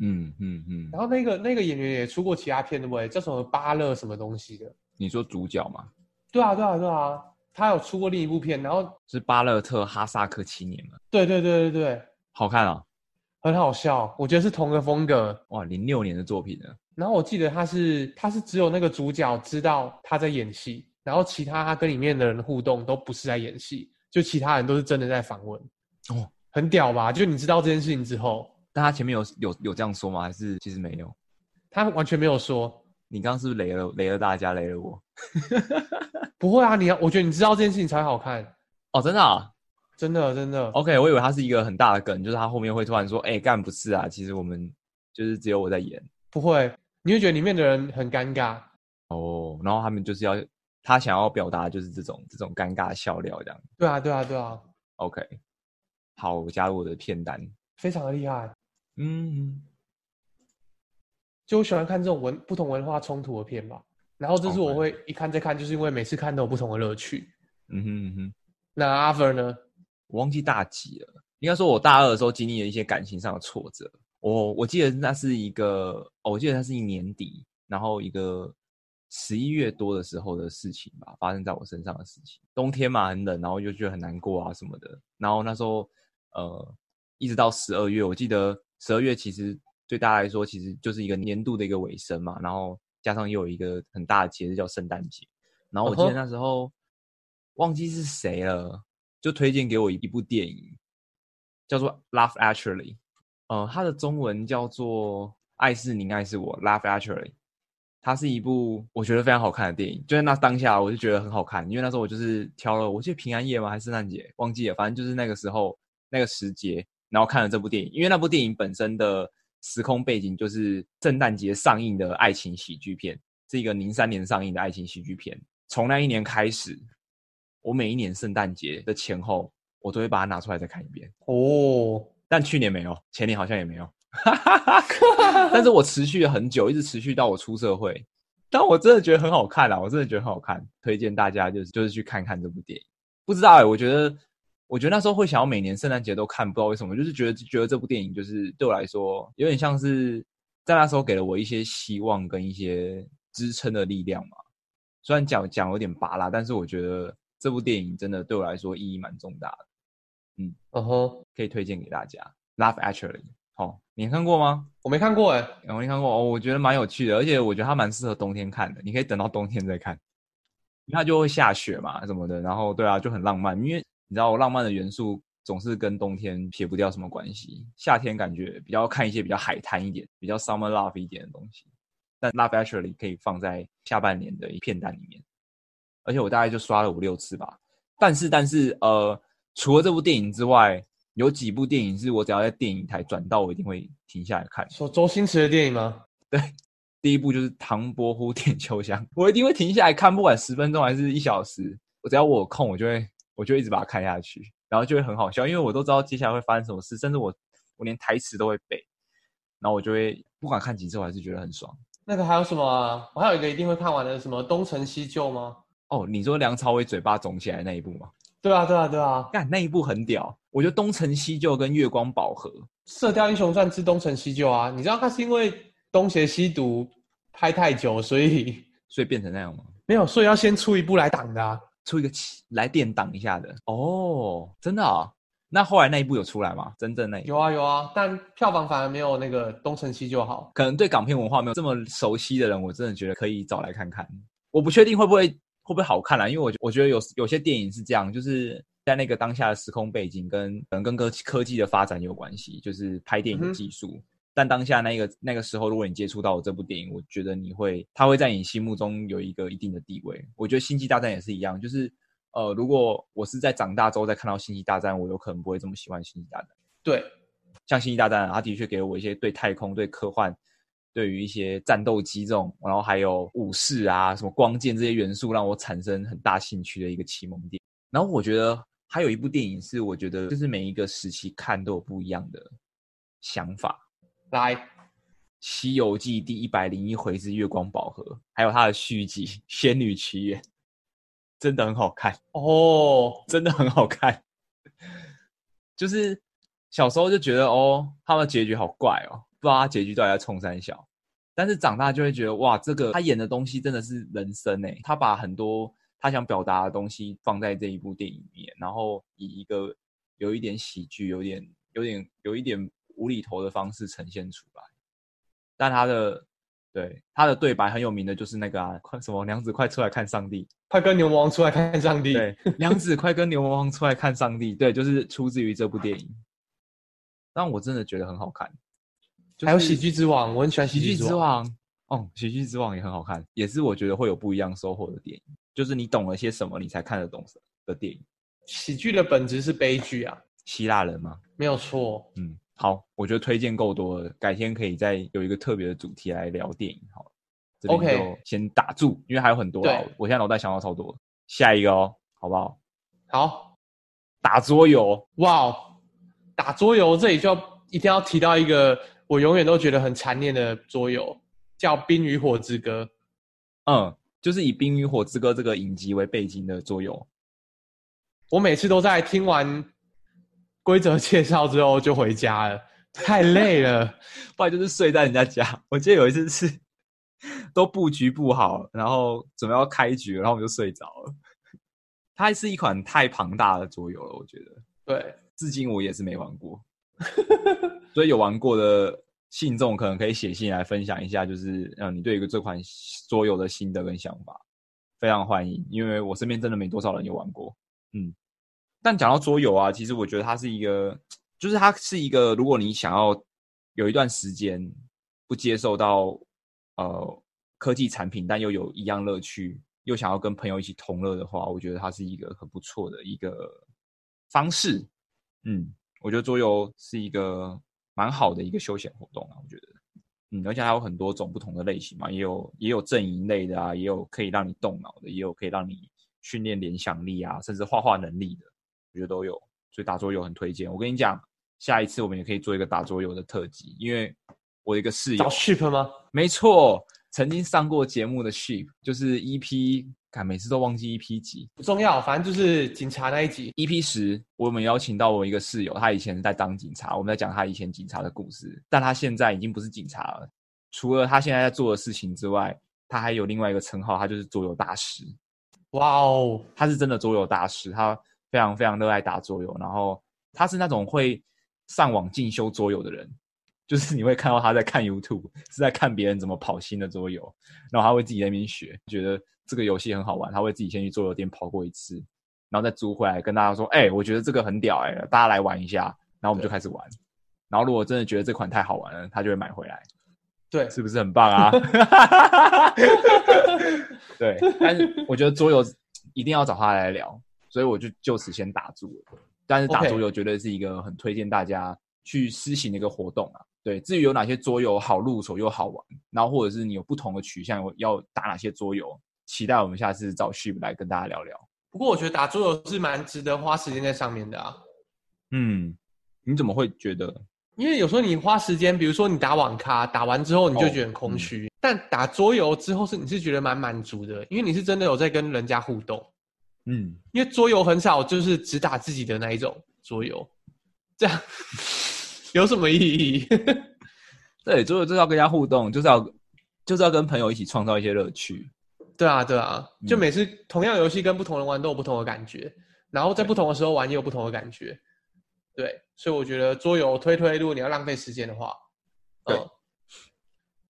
嗯嗯嗯。然后那个那个演员也出过其他片，对不对？叫什么巴勒什么东西的？你说主角吗？对啊对啊对啊，他有出过另一部片，然后是巴勒特哈萨克青年嘛？对对对对对，好看啊。很好笑，我觉得是同个风格。哇，零六年的作品呢。然后我记得他是，他是只有那个主角知道他在演戏，然后其他他跟里面的人互动都不是在演戏，就其他人都是真的在访问。哦，很屌吧？就你知道这件事情之后，但他前面有有有这样说吗？还是其实没有？他完全没有说。你刚刚是不是雷了雷了大家，雷了我？不会啊，你要，我觉得你知道这件事情才好看。哦，真的啊？真的真的。OK，我以为他是一个很大的梗，就是他后面会突然说：“哎、欸，干不是啊，其实我们就是只有我在演。”不会，你会觉得里面的人很尴尬哦。然后他们就是要他想要表达就是这种这种尴尬笑料这样。对啊，对啊，对啊。OK，好，我加入我的片单，非常的厉害。嗯，就我喜欢看这种文不同文化冲突的片吧。然后这是我会一看再看，就是因为每次看都有不同的乐趣。嗯哼嗯哼。那阿 Ver 呢？我忘记大几了。应该说，我大二的时候经历了一些感情上的挫折。我我记得那是一个，哦，我记得那是一年底，然后一个十一月多的时候的事情吧，发生在我身上的事情。冬天嘛，很冷，然后就觉得很难过啊什么的。然后那时候，呃，一直到十二月，我记得十二月其实对大家来说，其实就是一个年度的一个尾声嘛。然后加上又有一个很大的节日叫圣诞节。然后我记得那时候、uh -huh. 忘记是谁了，就推荐给我一部电影，叫做《Love Actually》。呃，它的中文叫做《爱是你，爱是我》，Love Actually，它是一部我觉得非常好看的电影。就在那当下，我就觉得很好看，因为那时候我就是挑了，我记得平安夜吗？还是圣诞节？忘记了，反正就是那个时候那个时节，然后看了这部电影。因为那部电影本身的时空背景就是圣诞节上映的爱情喜剧片，是一个零三年上映的爱情喜剧片。从那一年开始，我每一年圣诞节的前后，我都会把它拿出来再看一遍。哦。但去年没有，前年好像也没有，但是我持续了很久，一直持续到我出社会。但我真的觉得很好看啦，我真的觉得很好看，推荐大家就是就是去看看这部电影。不知道哎、欸，我觉得我觉得那时候会想要每年圣诞节都看，不知道为什么，就是觉得觉得这部电影就是对我来说有点像是在那时候给了我一些希望跟一些支撑的力量嘛。虽然讲讲有点拔拉，但是我觉得这部电影真的对我来说意义蛮重大的。嗯，哦吼，可以推荐给大家。Love Actually，好、哦，你看过吗？我没看过哎、欸，我没看过哦。我觉得蛮有趣的，而且我觉得它蛮适合冬天看的。你可以等到冬天再看，因为它就会下雪嘛，什么的。然后对啊，就很浪漫。因为你知道，我浪漫的元素总是跟冬天撇不掉什么关系。夏天感觉比较看一些比较海滩一点、比较 Summer Love 一点的东西，但 Love Actually 可以放在下半年的一片单里面。而且我大概就刷了五六次吧。但是，但是，呃。除了这部电影之外，有几部电影是我只要在电影台转到，我一定会停下来看。说周星驰的电影吗？对，第一部就是《唐伯虎点秋香》，我一定会停下来看，不管十分钟还是一小时，我只要我有空，我就会，我就一直把它看下去，然后就会很好笑，因为我都知道接下来会发生什么事，甚至我我连台词都会背，然后我就会不管看几次，我还是觉得很爽。那个还有什么啊？我还有一个一定会看完的，什么《东成西就》吗？哦，你说梁朝伟嘴巴肿起来那一部吗？对啊，对啊，对啊！干那一部很屌，我觉得《东成西就》跟《月光宝盒》《射雕英雄传之东成西就》啊，你知道他是因为东邪西毒拍太久，所以 所以变成那样吗？没有，所以要先出一部来挡的啊，出一个来垫挡一下的。哦，真的啊？那后来那一部有出来吗？真正那一部有啊有啊，但票房反而没有那个《东成西就》好。可能对港片文化没有这么熟悉的人，我真的觉得可以找来看看。我不确定会不会。会不会好看啦？因为我我觉得有有些电影是这样，就是在那个当下的时空背景跟可能跟科科技的发展有关系，就是拍电影的技术。嗯、但当下那个那个时候，如果你接触到这部电影，我觉得你会，它会在你心目中有一个一定的地位。我觉得《星际大战》也是一样，就是呃，如果我是在长大之后再看到《星际大战》，我有可能不会这么喜欢《星际大战》。对，像《星际大战》，它的确给了我一些对太空、对科幻。对于一些战斗机这种，然后还有武士啊、什么光剑这些元素，让我产生很大兴趣的一个启蒙点。然后我觉得还有一部电影是，我觉得就是每一个时期看都有不一样的想法。来，《西游记》第一百零一回之月光宝盒，还有它的续集《仙女奇缘》，真的很好看哦，真的很好看。就是小时候就觉得哦，他们的结局好怪哦。不知道他结局到底在冲三小，但是长大就会觉得哇，这个他演的东西真的是人生诶。他把很多他想表达的东西放在这一部电影里面，然后以一个有一点喜剧、有点、有点、有一点无厘头的方式呈现出来。但他的对他的对白很有名的就是那个啊，快什么娘子快出来看上帝，快跟牛魔王出来看上帝。对，娘子快跟牛魔王出来看上帝。对，就是出自于这部电影。但我真的觉得很好看。还有喜剧之王，我很喜欢喜剧之王。哦，喜剧之王也很好看，也是我觉得会有不一样收获的电影。就是你懂了些什么，你才看得懂的电影。喜剧的本质是悲剧啊。希腊人吗？没有错。嗯，好，我觉得推荐够多了，改天可以再有一个特别的主题来聊电影。好，OK，先打住，因为还有很多。对，我现在脑袋想到超多。下一个哦，好不好？好，打桌游。哇，打桌游这里就要一定要提到一个我永远都觉得很残念的桌游，叫《冰与火之歌》。嗯，就是以《冰与火之歌》这个影集为背景的桌游。我每次都在听完规则介绍之后就回家了，太累了，不然就是睡在人家家。我记得有一次是都布局不好，然后准备要开局，然后我们就睡着了。它是一款太庞大的桌游了，我觉得。对，至今我也是没玩过，所以有玩过的信众可能可以写信来分享一下，就是嗯，你对一个这款桌游的心得跟想法，非常欢迎，因为我身边真的没多少人有玩过，嗯。但讲到桌游啊，其实我觉得它是一个，就是它是一个，如果你想要有一段时间不接受到呃科技产品，但又有一样乐趣，又想要跟朋友一起同乐的话，我觉得它是一个很不错的一个方式。嗯，我觉得桌游是一个蛮好的一个休闲活动啊，我觉得，嗯，而且还有很多种不同的类型嘛，也有也有阵营类的啊，也有可以让你动脑的，也有可以让你训练联想力啊，甚至画画能力的。我觉得都有，所以打桌游很推荐。我跟你讲，下一次我们也可以做一个打桌游的特辑，因为我的一个室友找 Sheep 吗？没错，曾经上过节目的 Sheep 就是 EP，看每次都忘记 EP 几，不重要，反正就是警察那一集 EP 十。我们邀请到我一个室友，他以前在当警察，我们在讲他以前警察的故事，但他现在已经不是警察了。除了他现在在做的事情之外，他还有另外一个称号，他就是桌游大师。哇哦，他是真的桌游大师，他。非常非常热爱打桌游，然后他是那种会上网进修桌游的人，就是你会看到他在看 YouTube，是在看别人怎么跑新的桌游，然后他会自己在那边学，觉得这个游戏很好玩，他会自己先去桌游店跑过一次，然后再租回来跟大家说：“哎、欸，我觉得这个很屌、欸，哎，大家来玩一下。”然后我们就开始玩，然后如果真的觉得这款太好玩了，他就会买回来。对，是不是很棒啊？对，但是我觉得桌游一定要找他来聊。所以我就就此先打住了，但是打桌游绝对是一个很推荐大家去施行的一个活动啊。对，至于有哪些桌游好入手又好玩，然后或者是你有不同的取向，要打哪些桌游，期待我们下次找 Sheep 来跟大家聊聊。不过我觉得打桌游是蛮值得花时间在上面的啊。嗯，你怎么会觉得？因为有时候你花时间，比如说你打网咖，打完之后你就觉得很空虚，哦嗯、但打桌游之后是你是觉得蛮满足的，因为你是真的有在跟人家互动。嗯，因为桌游很少，就是只打自己的那一种桌游，这样有什么意义？对，桌游就是要跟人家互动，就是要就是要跟朋友一起创造一些乐趣。对啊，对啊，就每次同样游戏跟不同人玩都有不同的感觉，嗯、然后在不同的时候玩也有不同的感觉。对，对，所以我觉得桌游推推，如果你要浪费时间的话，对、嗯。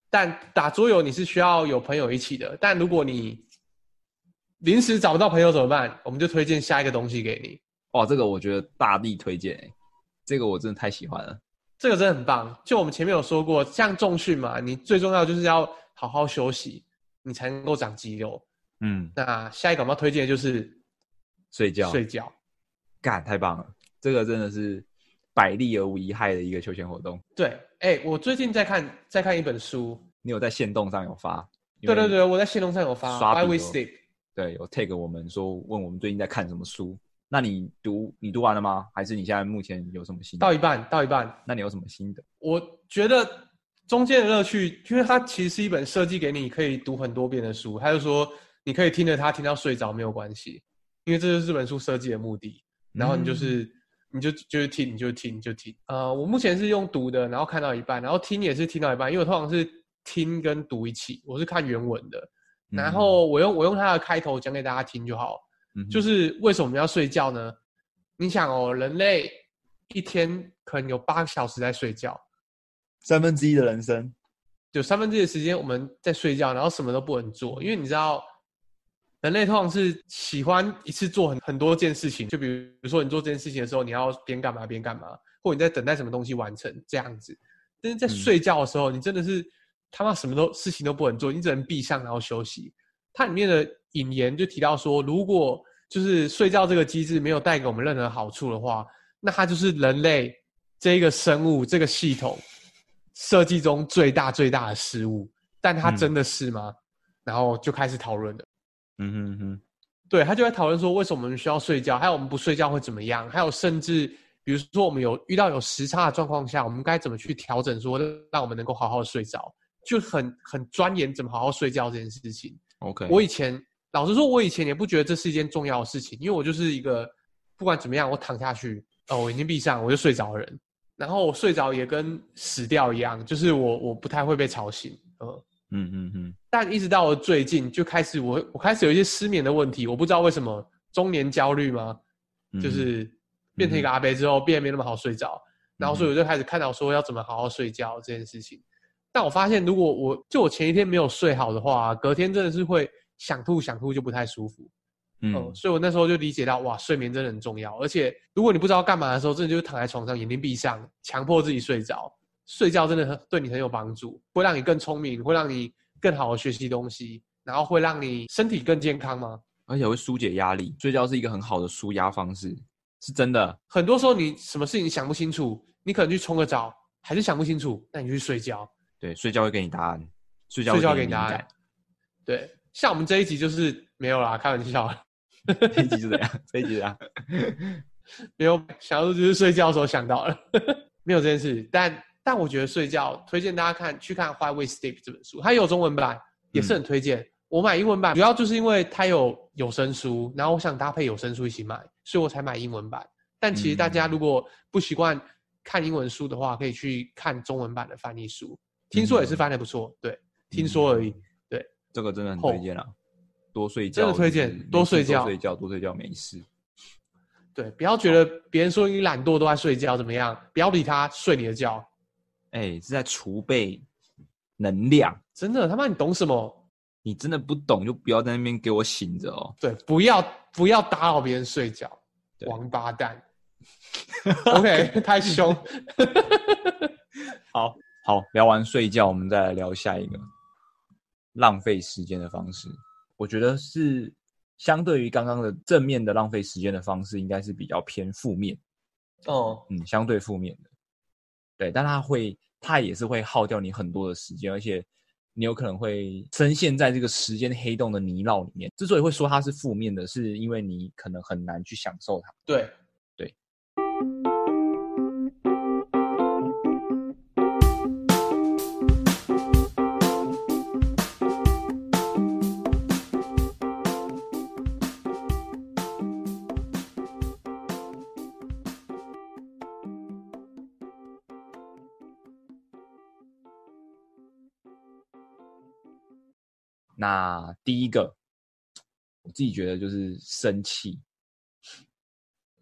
但打桌游你是需要有朋友一起的，但如果你临时找不到朋友怎么办？我们就推荐下一个东西给你。哇，这个我觉得大力推荐诶，这个我真的太喜欢了。这个真的很棒。就我们前面有说过，像重训嘛，你最重要就是要好好休息，你才能够长肌肉。嗯，那下一个我们要推荐的就是睡觉。睡觉，干，太棒了！这个真的是百利而无一害的一个休闲活动。对，哎、欸，我最近在看在看一本书，你有在线动上有发？对对对，我在线动上有发。刷笔。Why we sleep 对，有 take 我们说问我们最近在看什么书？那你读你读完了吗？还是你现在目前有什么心得？到一半，到一半。那你有什么心得？我觉得中间的乐趣，因为它其实是一本设计给你可以读很多遍的书。他就说你可以听着它听到睡着没有关系，因为这就是这本书设计的目的。然后你就是、嗯、你就就是听你就听你就听。呃，我目前是用读的，然后看到一半，然后听也是听到一半，因为我通常是听跟读一起，我是看原文的。然后我用我用它的开头讲给大家听就好，嗯、就是为什么我们要睡觉呢？你想哦，人类一天可能有八个小时在睡觉，三分之一的人生，有三分之一的时间我们在睡觉，然后什么都不能做，因为你知道，人类通常是喜欢一次做很很多件事情，就比如说你做这件事情的时候，你要边干嘛边干嘛，或者你在等待什么东西完成这样子，但是在睡觉的时候，嗯、你真的是。他妈什么都事情都不能做，你只能闭上然后休息。它里面的引言就提到说，如果就是睡觉这个机制没有带给我们任何好处的话，那它就是人类这个生物这个系统设计中最大最大的失误。但它真的是吗？嗯、然后就开始讨论了。嗯哼哼，对，他就在讨论说，为什么我们需要睡觉？还有我们不睡觉会怎么样？还有甚至比如说我们有遇到有时差的状况下，我们该怎么去调整，说让我们能够好好睡着？就很很钻研怎么好好睡觉这件事情。OK，我以前老实说，我以前也不觉得这是一件重要的事情，因为我就是一个不管怎么样，我躺下去，哦，我眼睛闭上我就睡着的人，然后我睡着也跟死掉一样，就是我我不太会被吵醒，嗯。嗯嗯嗯，但一直到了最近，就开始我我开始有一些失眠的问题，我不知道为什么中年焦虑吗？嗯、就是变成一个阿伯之后，变得没那么好睡着，嗯、然后所以我就开始看到说要怎么好好睡觉这件事情。但我发现，如果我就我前一天没有睡好的话，隔天真的是会想吐想吐，就不太舒服。嗯、呃，所以我那时候就理解到，哇，睡眠真的很重要。而且如果你不知道干嘛的时候，真的就是躺在床上，眼睛闭上，强迫自己睡着。睡觉真的很对你很有帮助，会让你更聪明，会让你更好的学习东西，然后会让你身体更健康吗？而且会疏解压力，睡觉是一个很好的舒压方式，是真的。很多时候你什么事情想不清楚，你可能去冲个澡，还是想不清楚，那你就去睡觉。对，睡觉会给你答案，睡觉会给你答案。对，像我们这一集就是没有啦，开玩笑。这一集就这样，这一集这样，没有想到就是睡觉的时候想到了，没有这件事，但。但我觉得睡觉推荐大家看去看《Why We Sleep》这本书，它有中文版，也是很推荐。嗯、我买英文版主要就是因为它有有声书，然后我想搭配有声书一起买，所以我才买英文版。但其实大家如果不习惯看英文书的话，可以去看中文版的翻译书，听说也是翻得不错。嗯、对，听说而已。对，这个真的很推荐啊！多睡觉，真的推荐，多睡觉，多睡觉，多睡觉，没事。对，不要觉得别人说你懒惰都在睡觉怎么样？不要理他，睡你的觉。哎、欸，是在储备能量，真的他妈你懂什么？你真的不懂就不要在那边给我醒着哦。对，不要不要打扰别人睡觉，对王八蛋。OK，太凶。好好聊完睡觉，我们再来聊下一个浪费时间的方式。我觉得是相对于刚刚的正面的浪费时间的方式，应该是比较偏负面。哦，嗯，相对负面的。对，但它会，它也是会耗掉你很多的时间，而且你有可能会深陷在这个时间黑洞的泥淖里面。之所以会说它是负面的，是因为你可能很难去享受它。对。那第一个，我自己觉得就是生气。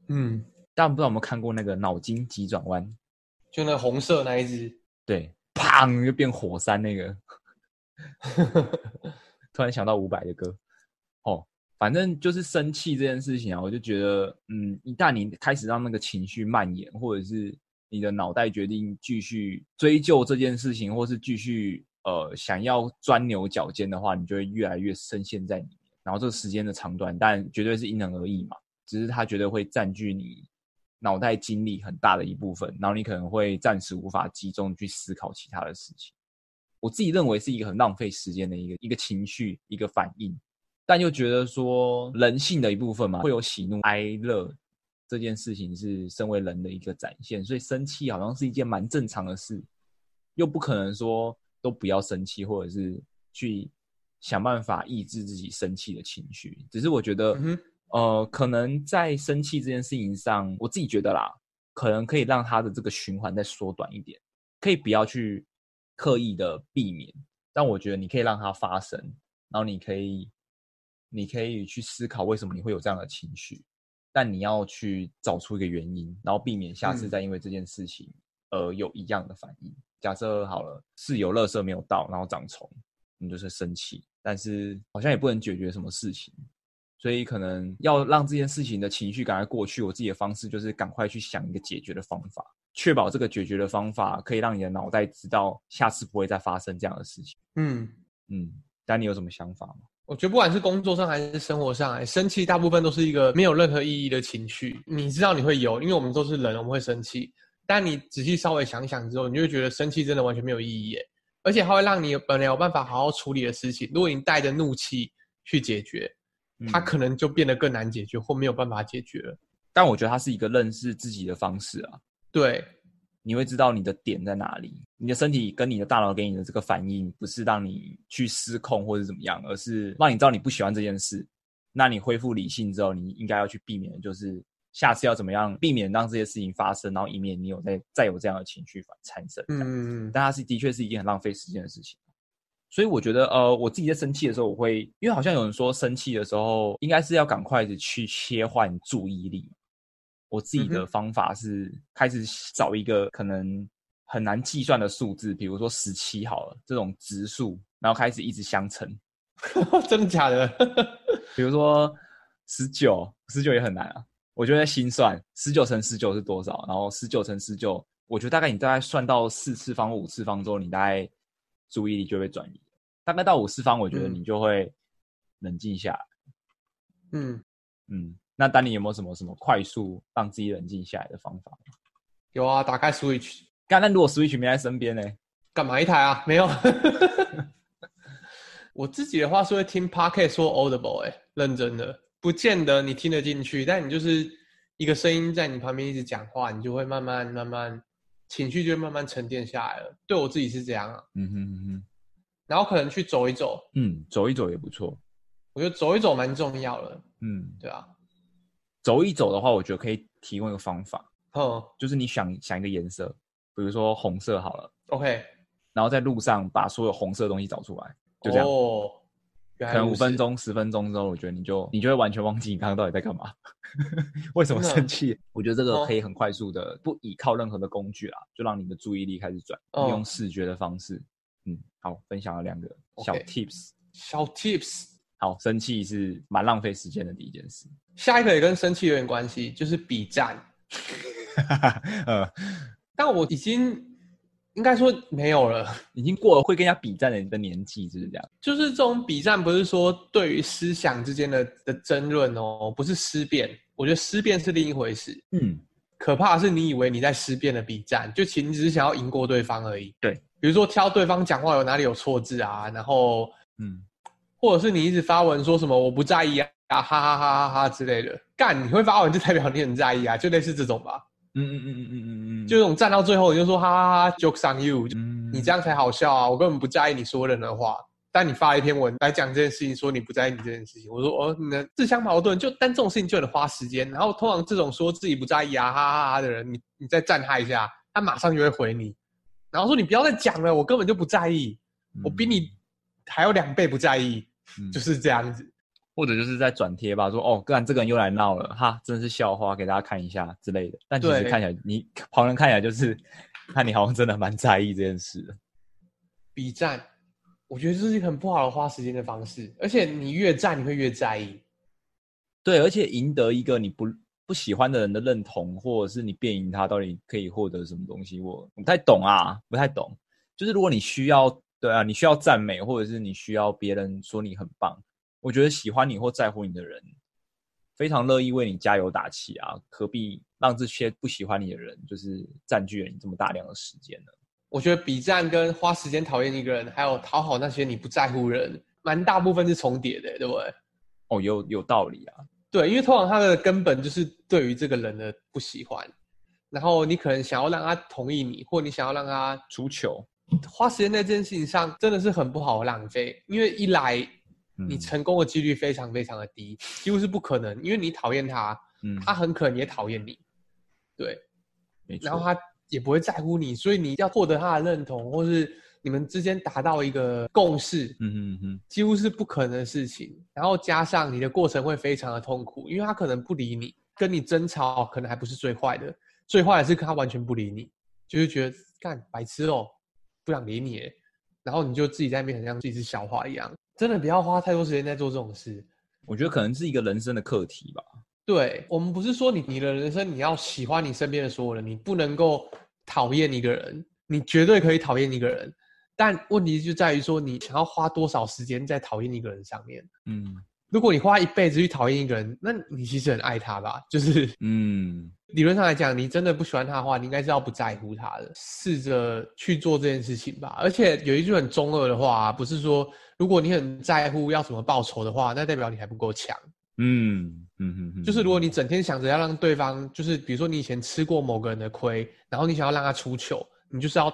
嗯，大家不知道有没有看过那个脑筋急转弯？就那红色那一只，对，砰就变火山那个。突然想到伍佰的歌，哦，反正就是生气这件事情啊，我就觉得，嗯，一旦你开始让那个情绪蔓延，或者是你的脑袋决定继续追究这件事情，或是继续。呃，想要钻牛角尖的话，你就会越来越深陷在里面。然后这个时间的长短，但绝对是因人而异嘛。只是它绝对会占据你脑袋精力很大的一部分，然后你可能会暂时无法集中去思考其他的事情。我自己认为是一个很浪费时间的一个一个情绪一个反应，但又觉得说人性的一部分嘛，会有喜怒哀乐这件事情是身为人的一个展现，所以生气好像是一件蛮正常的事，又不可能说。都不要生气，或者是去想办法抑制自己生气的情绪。只是我觉得，嗯、呃，可能在生气这件事情上，我自己觉得啦，可能可以让他的这个循环再缩短一点，可以不要去刻意的避免。但我觉得你可以让它发生，然后你可以，你可以去思考为什么你会有这样的情绪，但你要去找出一个原因，然后避免下次再因为这件事情而有一样的反应。嗯假设好了，是有垃圾没有倒，然后长虫，你就是生气，但是好像也不能解决什么事情，所以可能要让这件事情的情绪赶快过去。我自己的方式就是赶快去想一个解决的方法，确保这个解决的方法可以让你的脑袋知道下次不会再发生这样的事情。嗯嗯，但你有什么想法吗？我觉得不管是工作上还是生活上，生气大部分都是一个没有任何意义的情绪。你知道你会有，因为我们都是人，我们会生气。但你仔细稍微想想之后，你就会觉得生气真的完全没有意义耶，而且它会让你本来有办法好好处理的事情，如果你带着怒气去解决，它可能就变得更难解决，或没有办法解决了。但我觉得它是一个认识自己的方式啊。对。你会知道你的点在哪里，你的身体跟你的大脑给你的这个反应，不是让你去失控或者怎么样，而是让你知道你不喜欢这件事。那你恢复理性之后，你应该要去避免的就是下次要怎么样避免让这些事情发生，然后以免你有再再有这样的情绪反产生。嗯，但它是的确是一件很浪费时间的事情。所以我觉得，呃，我自己在生气的时候，我会因为好像有人说生气的时候应该是要赶快的去切换注意力。我自己的方法是开始找一个可能很难计算的数字，比如说十七好了，这种直数，然后开始一直相乘。真的假的？比如说十九，十九也很难啊。我就在心算十九乘十九是多少？然后十九乘十九，我觉得大概你大概算到四次方或五次方之后，你大概注意力就会转移。大概到五次方，我觉得你就会冷静下来。嗯嗯。嗯那丹尼有没有什么什么快速让自己冷静下来的方法？有啊，打开 Switch。刚刚如果 Switch 没在身边呢？干嘛一台啊？没有。我自己的话是会听 Podcast 说 Audible，哎，认真的，不见得你听得进去，但你就是一个声音在你旁边一直讲话，你就会慢慢慢慢情绪就会慢慢沉淀下来了。对我自己是这样啊。嗯哼嗯哼。然后可能去走一走。嗯，走一走也不错。我觉得走一走蛮重要的。嗯，对啊。走一走的话，我觉得可以提供一个方法，嗯，就是你想想一个颜色，比如说红色好了，OK，然后在路上把所有红色的东西找出来，就这样，哦，可能五分钟、十分钟之后，我觉得你就你就会完全忘记你刚刚到底在干嘛，为什么生气？我觉得这个可以很快速的，不依靠任何的工具啦，就让你的注意力开始转，利用视觉的方式，嗯，好，分享了两个小 tips，小 tips。好，生气是蛮浪费时间的第一件事。下一个也跟生气有点关系，就是比战。呃，但我已经应该说没有了，已经过了会跟人家比战的人的年纪，就是这样。就是这种比战，不是说对于思想之间的的争论哦，不是思辨。我觉得思辨是另一回事。嗯，可怕的是你以为你在思辨的比战，就其实你只是想要赢过对方而已。对，比如说挑对方讲话有哪里有错字啊，然后嗯。或者是你一直发文说什么我不在意啊，哈哈哈哈哈之类的，干你会发文就代表你很在意啊，就类似这种吧。嗯嗯嗯嗯嗯嗯嗯，就这种站到最后你就说哈哈哈，jokes on you，你这样才好笑啊，我根本不在意你说人的话，但你发了一篇文来讲这件事情，说你不在意你这件事情，我说哦，你的自相矛盾，就但这种事情就得花时间，然后通常这种说自己不在意啊，哈哈哈的人，你你再赞他一下，他马上就会回你，然后说你不要再讲了，我根本就不在意，我比你还有两倍不在意。嗯、就是这样子，或者就是在转贴吧，说哦，干这个人又来闹了，哈，真是笑话，给大家看一下之类的。但其实看起来，你旁人看起来就是，看你好像真的蛮在意这件事的。B 站，我觉得这是一个很不好的花时间的方式，而且你越战，你会越在意。对，而且赢得一个你不不喜欢的人的认同，或者是你变赢他，到底可以获得什么东西？我不太懂啊，不太懂。就是如果你需要。对啊，你需要赞美，或者是你需要别人说你很棒。我觉得喜欢你或在乎你的人，非常乐意为你加油打气啊！何必让这些不喜欢你的人，就是占据了你这么大量的时间呢？我觉得比战跟花时间讨厌一个人，还有讨好那些你不在乎的人，蛮大部分是重叠的，对不对？哦，有有道理啊。对，因为通常他的根本就是对于这个人的不喜欢，然后你可能想要让他同意你，或你想要让他足球。花时间在这件事情上真的是很不好浪费，因为一来你成功的几率非常非常的低，嗯、几乎是不可能，因为你讨厌他，嗯，他很可能也讨厌你，对，然后他也不会在乎你，所以你要获得他的认同，或是你们之间达到一个共识，嗯哼哼，几乎是不可能的事情。然后加上你的过程会非常的痛苦，因为他可能不理你，跟你争吵可能还不是最坏的，最坏的是他完全不理你，就是觉得干白痴哦。不想理你，然后你就自己在那边很像自己是笑话一样，真的不要花太多时间在做这种事。我觉得可能是一个人生的课题吧。对，我们不是说你你的人生你要喜欢你身边的所有人，你不能够讨厌一个人，你绝对可以讨厌一个人，但问题就在于说，你想要花多少时间在讨厌一个人上面？嗯，如果你花一辈子去讨厌一个人，那你其实很爱他吧？就是，嗯，理论上来讲，你真的不喜欢他的话，你应该是要不在乎他的，试着去做这件事情吧。而且有一句很中二的话，不是说如果你很在乎要怎么报仇的话，那代表你还不够强。嗯嗯嗯嗯，就是如果你整天想着要让对方，就是比如说你以前吃过某个人的亏，然后你想要让他出糗，你就是要。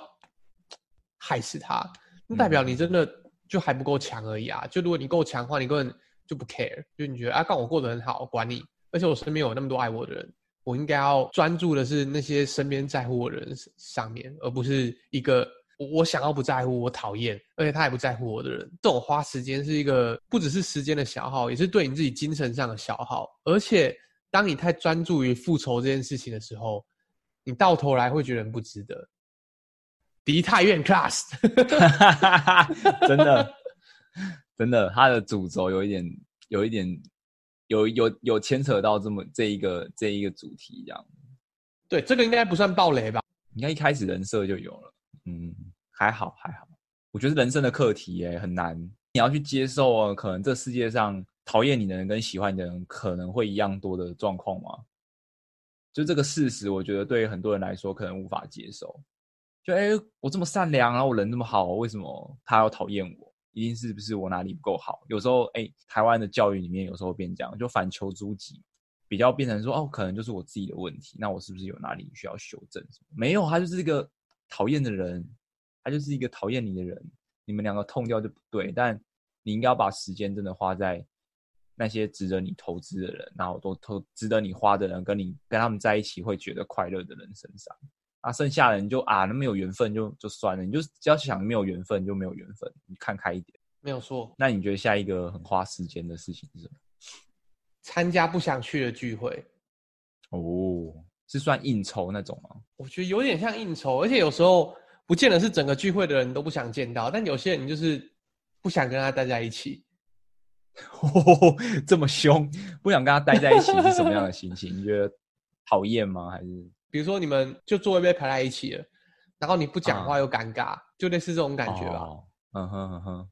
害死他，那代表你真的就还不够强而已啊！就如果你够强的话，你根本就不 care，就你觉得啊，刚我过得很好，管你。而且我身边有那么多爱我的人，我应该要专注的是那些身边在乎我的人上面，而不是一个我想要不在乎、我讨厌，而且他也不在乎我的人。这种花时间是一个不只是时间的消耗，也是对你自己精神上的消耗。而且当你太专注于复仇这件事情的时候，你到头来会觉得不值得。梨泰院 class，真的，真的，他的主轴有一点，有一点，有有有牵扯到这么这一个这一个主题这样。对，这个应该不算暴雷吧？应该一开始人设就有了。嗯，还好还好。我觉得人生的课题哎很难，你要去接受啊，可能这世界上讨厌你的人跟喜欢你的人可能会一样多的状况吗？就这个事实，我觉得对于很多人来说可能无法接受。就哎、欸，我这么善良，然后我人这么好，为什么他要讨厌我？一定是不是我哪里不够好？有时候哎、台湾的教育里面有时候变这样，就反求诸己，比较变成说哦，可能就是我自己的问题。那我是不是有哪里需要修正？没有，他就是一个讨厌的人，他就是一个讨厌你的人。你们两个痛掉就不对，但你应该要把时间真的花在那些值得你投资的人，然后都投值得你花的人，跟你跟他们在一起会觉得快乐的人身上。啊，剩下的你就啊，那没有缘分就就算了，你就只要想没有缘分就没有缘分，你看开一点，没有错。那你觉得下一个很花时间的事情是什么？参加不想去的聚会。哦，是算应酬那种吗？我觉得有点像应酬，而且有时候不见得是整个聚会的人都不想见到，但有些人就是不想跟他待在一起。哦，这么凶，不想跟他待在一起是什么样的心情？你觉得讨厌吗？还是？比如说，你们就座位被排在一起了，然后你不讲话又尴尬，啊、就类似这种感觉吧。哦、嗯哼嗯哼，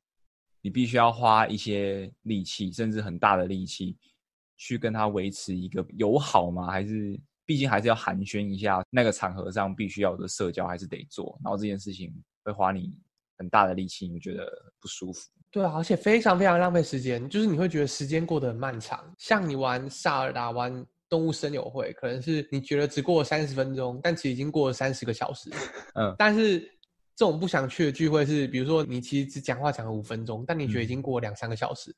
你必须要花一些力气，甚至很大的力气，去跟他维持一个友好吗？还是毕竟还是要寒暄一下？那个场合上必须要的社交还是得做，然后这件事情会花你很大的力气，你觉得不舒服？对啊，而且非常非常浪费时间，就是你会觉得时间过得很漫长。像你玩萨尔达湾。动物生友会可能是你觉得只过了三十分钟，但其实已经过了三十个小时。嗯，但是这种不想去的聚会是，比如说你其实只讲话讲了五分钟，但你觉得已经过了两三个小时，嗯，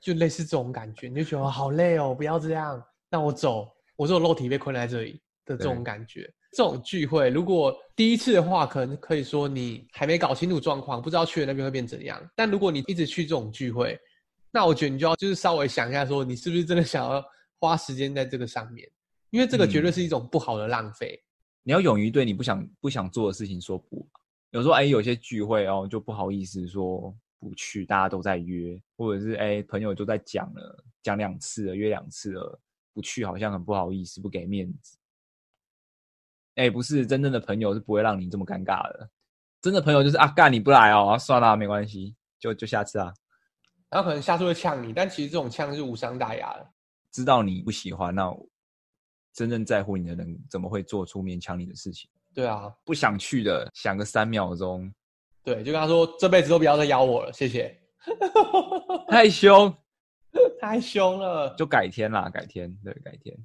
就类似这种感觉，你就觉得好累哦，不要这样，让我走，我这种肉体被困在这里的这种感觉。这种聚会如果第一次的话，可能可以说你还没搞清楚状况，不知道去了那边会变怎样。但如果你一直去这种聚会，那我觉得你就要就是稍微想一下，说你是不是真的想要。花时间在这个上面，因为这个绝对是一种不好的浪费。嗯，你要勇于对你不想不想做的事情说不。有时候哎，有些聚会哦，就不好意思说不去，大家都在约，或者是哎，朋友都在讲了，讲两次了，约两次了，不去好像很不好意思，不给面子。哎，不是真正的朋友是不会让你这么尴尬的。真的朋友就是啊，干你不来哦，啊，算了，没关系，就就下次啊。然后可能下次会呛你，但其实这种呛是无伤大雅的。知道你不喜欢，那真正在乎你的人怎么会做出勉强你的事情？对啊，不想去的，想个三秒钟，对，就跟他说这辈子都不要再邀我了，谢谢。太凶，太凶了，就改天啦，改天，对，改天。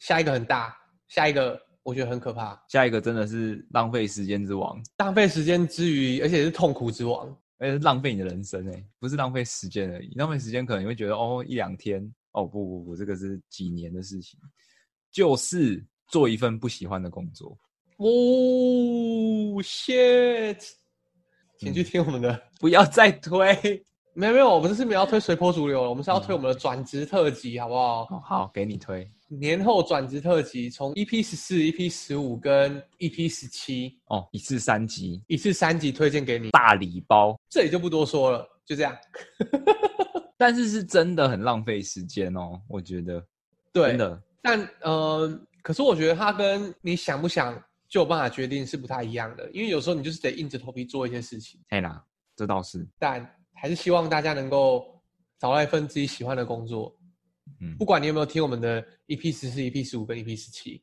下一个很大，下一个我觉得很可怕，下一个真的是浪费时间之王，浪费时间之余，而且是痛苦之王，而且是浪费你的人生哎，不是浪费时间而已，浪费时间可能你会觉得哦一两天。哦不不不，这个是几年的事情，就是做一份不喜欢的工作。哦，shit！请去听我们的，嗯、不要再推。没有没有，我们是没有要推随波逐流了，我们是要推我们的转职特辑，好不好？哦，好，给你推。年后转职特辑，从 EP 十四、EP 十五跟 EP 十七，哦，一次三集，一次三集推荐给你，大礼包。这里就不多说了，就这样。但是是真的很浪费时间哦，我觉得。对，真的。但呃，可是我觉得它跟你想不想就有办法决定是不太一样的。因为有时候你就是得硬着头皮做一些事情。嘿啦，这倒是。但还是希望大家能够找到一份自己喜欢的工作。嗯，不管你有没有听我们的 EP 十四、EP 十五跟 EP 十七，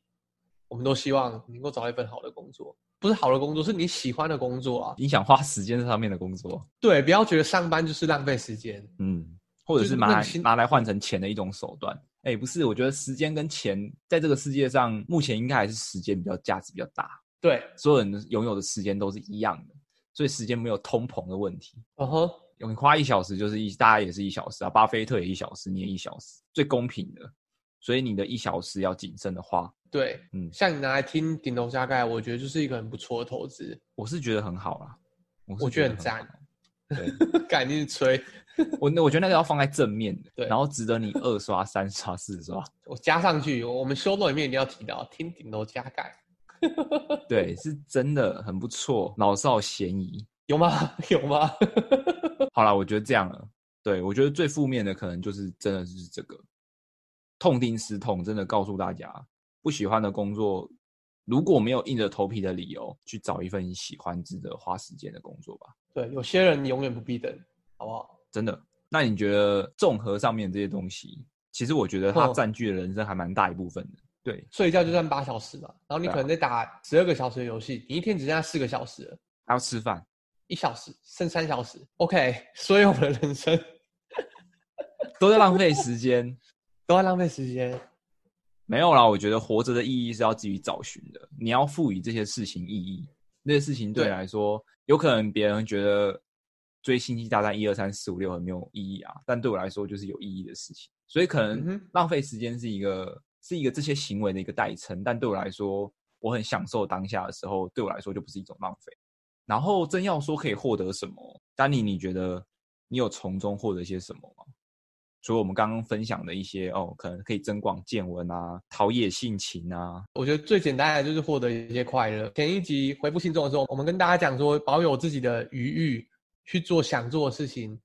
我们都希望能够找到一份好的工作。不是好的工作，是你喜欢的工作啊！你想花时间在上面的工作，对，不要觉得上班就是浪费时间，嗯，或者是拿来拿来换成钱的一种手段。哎、欸，不是，我觉得时间跟钱在这个世界上，目前应该还是时间比较价值比较大。对，所有人拥有的时间都是一样的，所以时间没有通膨的问题。嗯哼，你花一小时就是一，大家也是一小时啊，巴菲特也一小时，你也一小时，最公平的。所以你的一小时要谨慎的花。对，嗯，像你拿来听顶楼加盖，我觉得就是一个很不错的投资。我是觉得很好啦，我，我觉得很赞。对，赶紧吹。我那我觉得那个要放在正面的，对，然后值得你二刷、三刷、四刷。我加上去，我们 show note 里面一定要提到天顶楼加盖。对，是真的很不错，老少咸宜。有吗？有吗？好了，我觉得这样了。对，我觉得最负面的可能就是真的是这个。痛定思痛，真的告诉大家，不喜欢的工作，如果没有硬着头皮的理由，去找一份你喜欢、值得花时间的工作吧。对，有些人永远不必等，好不好？真的。那你觉得综合上面这些东西，其实我觉得它占据了人生还蛮大一部分的。对，睡觉就算八小时嘛，然后你可能在打十二个小时的游戏，啊，你一天只剩下四个小时了，还要吃饭，一小时剩三小时。OK，所有的人生 都在浪费时间。都在浪费时间，没有啦。我觉得活着的意义是要自己找寻的。你要赋予这些事情意义，那些事情对你来说，有可能别人觉得追星际大战一二三四五六很没有意义啊，但对我来说就是有意义的事情。所以可能浪费时间是一个、嗯、是一个这些行为的一个代称，但对我来说，我很享受当下的时候，对我来说就不是一种浪费。然后真要说可以获得什么，丹尼，你觉得你有从中获得些什么吗？除了我们刚刚分享的一些哦，可能可以增广见闻啊，陶冶性情啊。我觉得最简单的就是获得一些快乐。前一集回复信众的时候，我们跟大家讲说，保有自己的余裕去做想做的事情，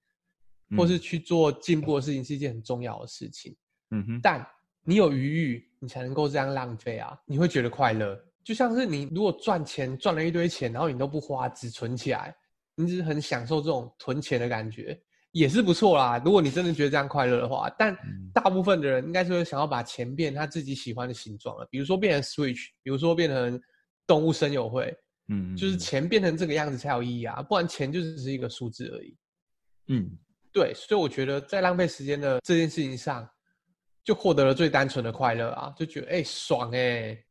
或是去做进步的事情，是一件很重要的事情。嗯哼。但你有余裕，你才能够这样浪费啊！你会觉得快乐，就像是你如果赚钱赚了一堆钱，然后你都不花，只存起来，你只是很享受这种存钱的感觉。也是不错啦，如果你真的觉得这样快乐的话，但大部分的人应该是会想要把钱变他自己喜欢的形状了，比如说变成 Switch，比如说变成动物森友会，嗯，就是钱变成这个样子才有意义啊，不然钱就只是一个数字而已。嗯，对，所以我觉得在浪费时间的这件事情上，就获得了最单纯的快乐啊，就觉得哎、欸、爽哎、欸。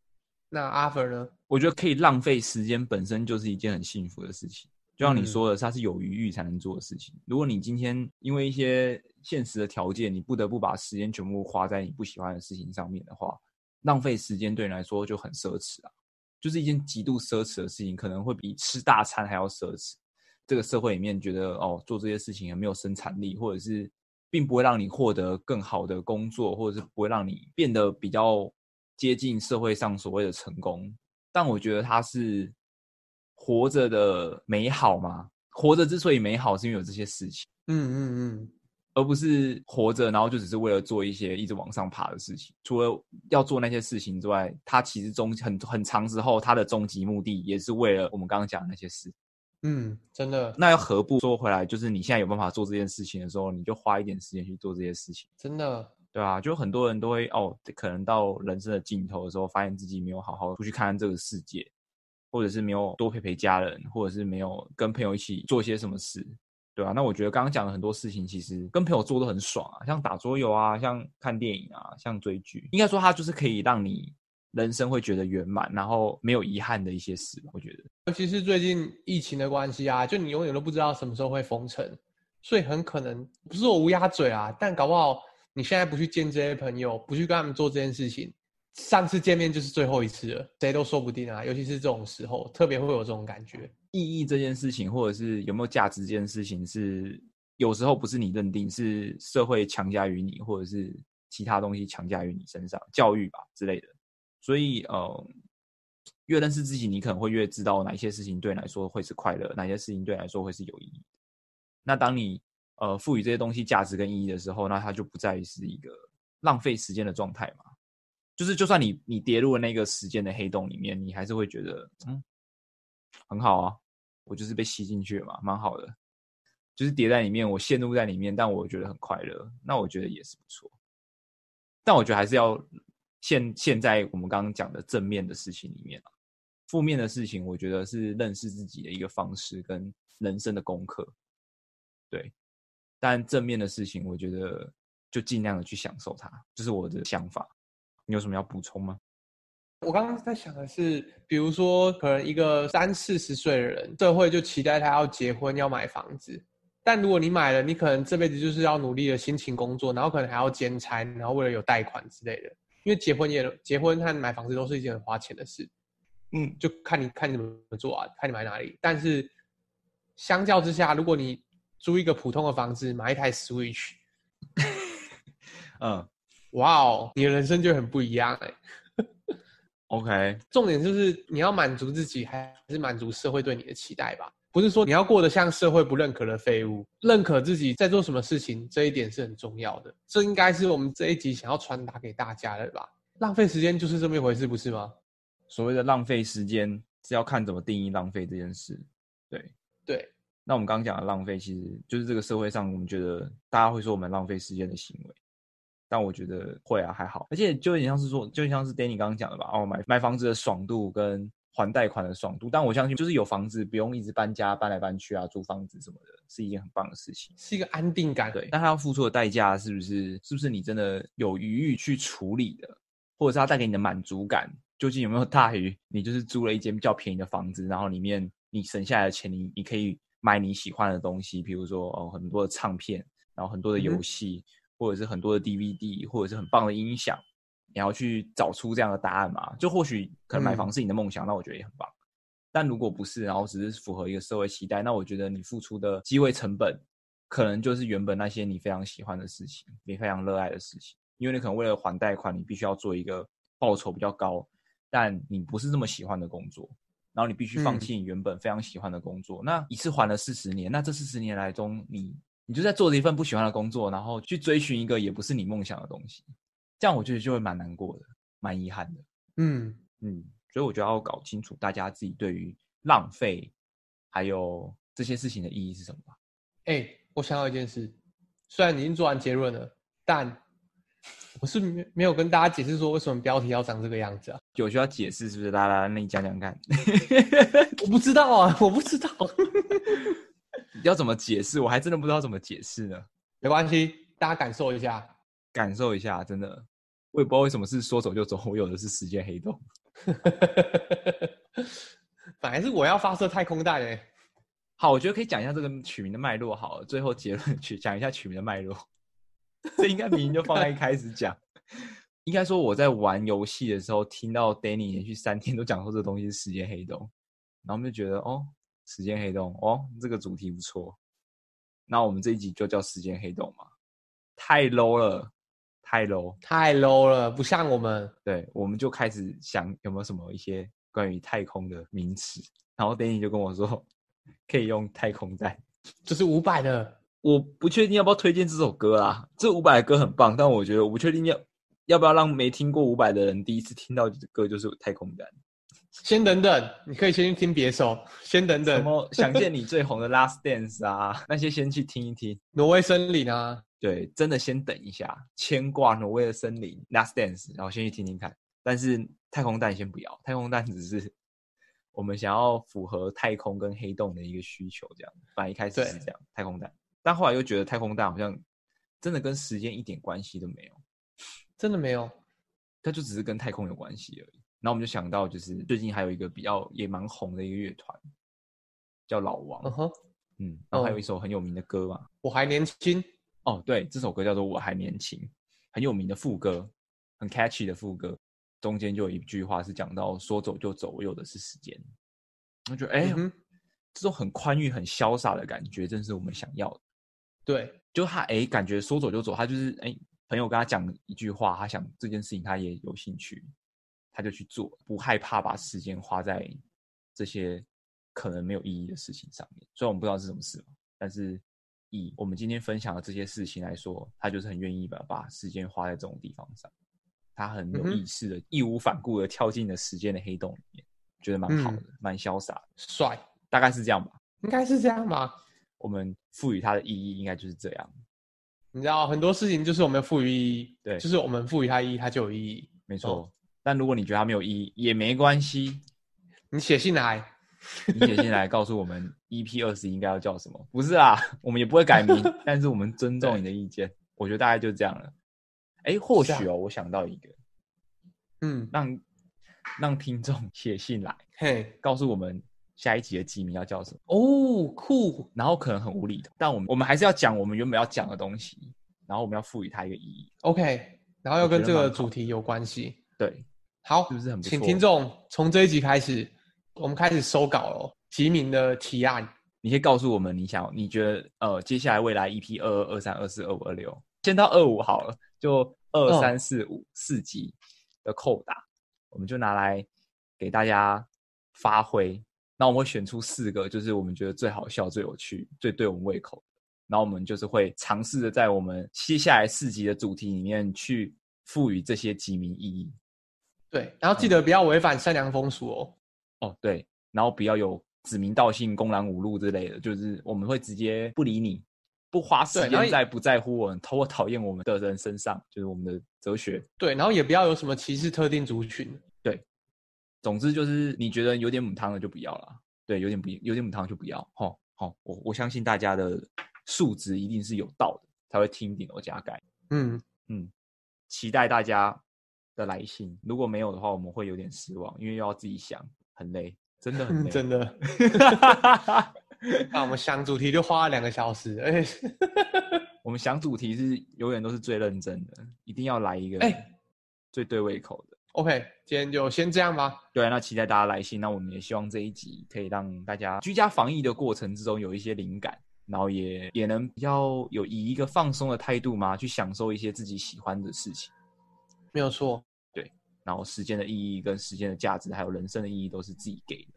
那 Arthur 呢？我觉得可以浪费时间本身就是一件很幸福的事情。就像你说的，它是有余裕才能做的事情。如果你今天因为一些现实的条件，你不得不把时间全部花在你不喜欢的事情上面的话，浪费时间对你来说就很奢侈啊，就是一件极度奢侈的事情，可能会比吃大餐还要奢侈。这个社会里面觉得哦，做这些事情很没有生产力，或者是并不会让你获得更好的工作，或者是不会让你变得比较接近社会上所谓的成功。但我觉得它是。活着的美好吗？活着之所以美好，是因为有这些事情。嗯嗯嗯，而不是活着，然后就只是为了做一些一直往上爬的事情。除了要做那些事情之外，他其实终很很长时候，他的终极目的也是为了我们刚刚讲的那些事。嗯，真的。那又何不说回来？就是你现在有办法做这件事情的时候，你就花一点时间去做这些事情。真的，对啊，就很多人都会哦，可能到人生的尽头的时候，发现自己没有好好出去看看这个世界。或者是没有多陪陪家人，或者是没有跟朋友一起做些什么事，对啊？那我觉得刚刚讲的很多事情，其实跟朋友做都很爽啊，像打桌游啊，像看电影啊，像追剧，应该说它就是可以让你人生会觉得圆满，然后没有遗憾的一些事。我觉得，尤其是最近疫情的关系啊，就你永远都不知道什么时候会封城，所以很可能不是我乌鸦嘴啊，但搞不好你现在不去见这些朋友，不去跟他们做这件事情。上次见面就是最后一次了，谁都说不定啊。尤其是这种时候，特别会有这种感觉。意义这件事情，或者是有没有价值这件事情，是有时候不是你认定，是社会强加于你，或者是其他东西强加于你身上，教育吧之类的。所以，呃，越认识自己，你可能会越知道哪些事情对你来说会是快乐，哪些事情对你来说会是有意义。那当你呃赋予这些东西价值跟意义的时候，那它就不再是一个浪费时间的状态嘛。就是就算你你跌入了那个时间的黑洞里面，你还是会觉得嗯很好啊，我就是被吸进去了嘛，蛮好的。就是叠在里面，我陷入在里面，但我觉得很快乐，那我觉得也是不错。但我觉得还是要陷陷在我们刚刚讲的正面的事情里面，负面的事情，我觉得是认识自己的一个方式跟人生的功课。对，但正面的事情，我觉得就尽量的去享受它，这是我的想法。你有什么要补充吗？我刚刚在想的是，比如说，可能一个三四十岁的人，社会就期待他要结婚，要买房子。但如果你买了，你可能这辈子就是要努力的辛勤工作，然后可能还要兼差，然后为了有贷款之类的。因为结婚也结婚和买房子都是一件很花钱的事，嗯，就看你看你怎么做啊，看你买哪里。但是相较之下，如果你租一个普通的房子，买一台 Switch，嗯，哇哦，你的人生就很不一样哎、欸。OK，重点就是你要满足自己，还是满足社会对你的期待吧。不是说你要过得像社会不认可的废物，认可自己在做什么事情，这一点是很重要的。这应该是我们这一集想要传达给大家的吧？浪费时间就是这么一回事，不是吗？所谓的浪费时间是要看怎么定义浪费这件事。对对，那我们刚刚讲的浪费，其实就是这个社会上我们觉得大家会说我们浪费时间的行为，但我觉得会啊，还好，而且就有点像是说，就像是 Danny 刚刚讲的吧？哦，买买房子的爽度跟。还贷款的爽度，但我相信就是有房子不用一直搬家搬来搬去啊，租房子什么的，是一件很棒的事情，是一个安定感。对，但他要付出的代价是不是？是不是你真的有余裕去处理的？或者是他带给你的满足感，究竟有没有大于你就是租了一间比较便宜的房子，然后里面你省下来的钱，你你可以买你喜欢的东西，比如说哦很多的唱片，然后很多的游戏，嗯、或者是很多的 DVD，或者是很棒的音响。你要去找出这样的答案嘛？就或许可能买房是你的梦想，嗯，那我觉得也很棒。但如果不是，然后只是符合一个社会期待，那我觉得你付出的机会成本，可能就是原本那些你非常喜欢的事情，你非常热爱的事情。因为你可能为了还贷款，你必须要做一个报酬比较高，但你不是这么喜欢的工作，然后你必须放弃你原本非常喜欢的工作。嗯，那一次还了四十年，那这四十年来中，你你就在做着一份不喜欢的工作，然后去追寻一个也不是你梦想的东西。这样我觉得就会蛮难过的，蛮遗憾的。嗯嗯，所以我觉得要搞清楚大家自己对于浪费还有这些事情的意义是什么吧。哎、欸，我想到一件事，虽然你已经做完结论了，但我是没没有跟大家解释说为什么标题要长这个样子啊？有需要解释是不是？来来来，那你讲讲看。我不知道啊，我不知道。要怎么解释？我还真的不知道怎么解释呢。没关系，大家感受一下，感受一下，真的。我也不知道为什么是说走就走，我有的是时间黑洞。本来是我要发射太空弹诶。好，我觉得可以讲一下这个取名的脉络。好了，最后结论去讲一下取名的脉络。这应该明明就放在一开始讲。应该说我在玩游戏的时候，听到 Danny 连续三天都讲说这东西是时间黑洞，然后我们就觉得哦，时间黑洞哦，这个主题不错。那我们这一集就叫时间黑洞嘛，太 low 了。太 low，太 low 了，不像我们。对，我们就开始想有没有什么一些关于太空的名词，然后 Danny 就跟我说，可以用太空弹，这是伍佰的。我不确定要不要推荐这首歌啊，这伍佰的歌很棒，但我觉得我不确定要要不要让没听过伍佰的人第一次听到的歌就是太空弹。先等等，你可以先去听别首，先等等。什么想见你最红的 Last Dance 啊，那些先去听一听。挪威森林啊。对，真的先等一下，牵挂挪威的森林，Last Dance，然后先去听听看。但是太空蛋先不要，太空蛋只是 我们想要符合太空跟黑洞的一个需求，这样。反正一开始是这样，太空蛋，但后来又觉得太空蛋好像真的跟时间一点关系都没有，真的没有，它就只是跟太空有关系而已。然后我们就想到，就是最近还有一个比较也蛮红的一个乐团，叫老王，嗯哼，嗯，然后还有一首很有名的歌嘛，我还年轻。哦，对，这首歌叫做《我还年轻》，很有名的副歌，很 catchy 的副歌，中间就有一句话是讲到“说走就走，我有的是时间”。我觉得，哎、嗯，这种很宽裕、很潇洒的感觉，正是我们想要的。对，就他，哎，感觉说走就走，他就是，哎，朋友跟他讲一句话，他想这件事情他也有兴趣，他就去做，不害怕把时间花在这些可能没有意义的事情上面。虽然我们不知道是什么事，但是。以我们今天分享的这些事情来说，他就是很愿意把把时间花在这种地方上。他很有意识的、义无反顾的跳进了时间的黑洞里面，觉得蛮好的，蛮潇洒，帅，大概是这样吧？应该是这样吧？我们赋予它的意义应该就是这样。你知道很多事情就是我们赋予意义，对，就是我们赋予它意义，它就有意义。没错。哦、但如果你觉得它没有意义，也没关系，你写信来，你写信来告诉我们 EP 二十应该要叫什么？不是啊，我们也不会改名，但是我们尊重你的意见。我觉得大概就这样了。哎，或许哦，我想到一个，嗯，让让听众 写信来，嘿，告诉我们下一集的集名要叫什么？哦，酷。然后可能很无厘头，但我们我们还是要讲我们原本要讲的东西，然后我们要赋予它一个意义。OK，然后要跟这个主题有关系。对，好，是不是很不错？请听众从这一集开始，我们开始收稿了，提名的提案。你可以告诉我们，你想，你觉得呃，接下来未来 EP 二二、二三、二四、二五、二六，先到二五好了，就二三四五四集的扣打，我们就拿来给大家发挥。那我们会选出四个，就是我们觉得最好笑、最有趣、最对我们胃口。然后我们就是会尝试着在我们接下来四集的主题里面去赋予这些集名意义。对，然后记得不要违反善良风俗哦。哦，对，然后不要有。指名道姓、公然侮辱之类的，就是我们会直接不理你，不花时间在不在乎我们、讨讨厌我们的人身上，就是我们的哲学。对，然后也不要有什么歧视特定族群。对，总之就是你觉得有点母汤的就不要了。对，有点不有点母汤就不要。好，好，我我相信大家的素质一定是有道的，才会听顶楼加盖。嗯嗯，期待大家的来信。如果没有的话，我们会有点失望，因为又要自己想，很累。真的很 累真的，那我们想主题就花了两个小时，哎，我们想主题是永远都是最认真的，一定要来一个哎最对胃口的。OK，今天就先这样吧。对，那期待大家来信。那我们也希望这一集可以让大家居家防疫的过程之中有一些灵感，然后也也能比较有以一个放松的态度嘛，去享受一些自己喜欢的事情。没有错。对然后时间的意义跟时间的价值，还有人生的意义，都是自己给的。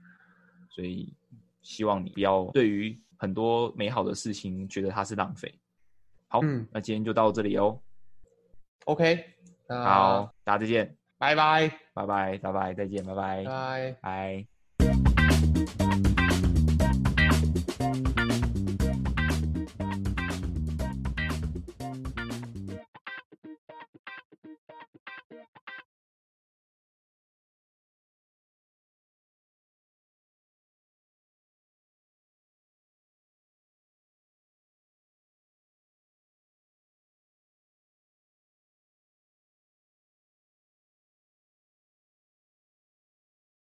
所以希望你不要对于很多美好的事情觉得它是浪费。好，嗯，那今天就到这里哦。OK，好，大家再见，拜拜，拜拜，拜拜，再见，拜拜，拜拜。拜。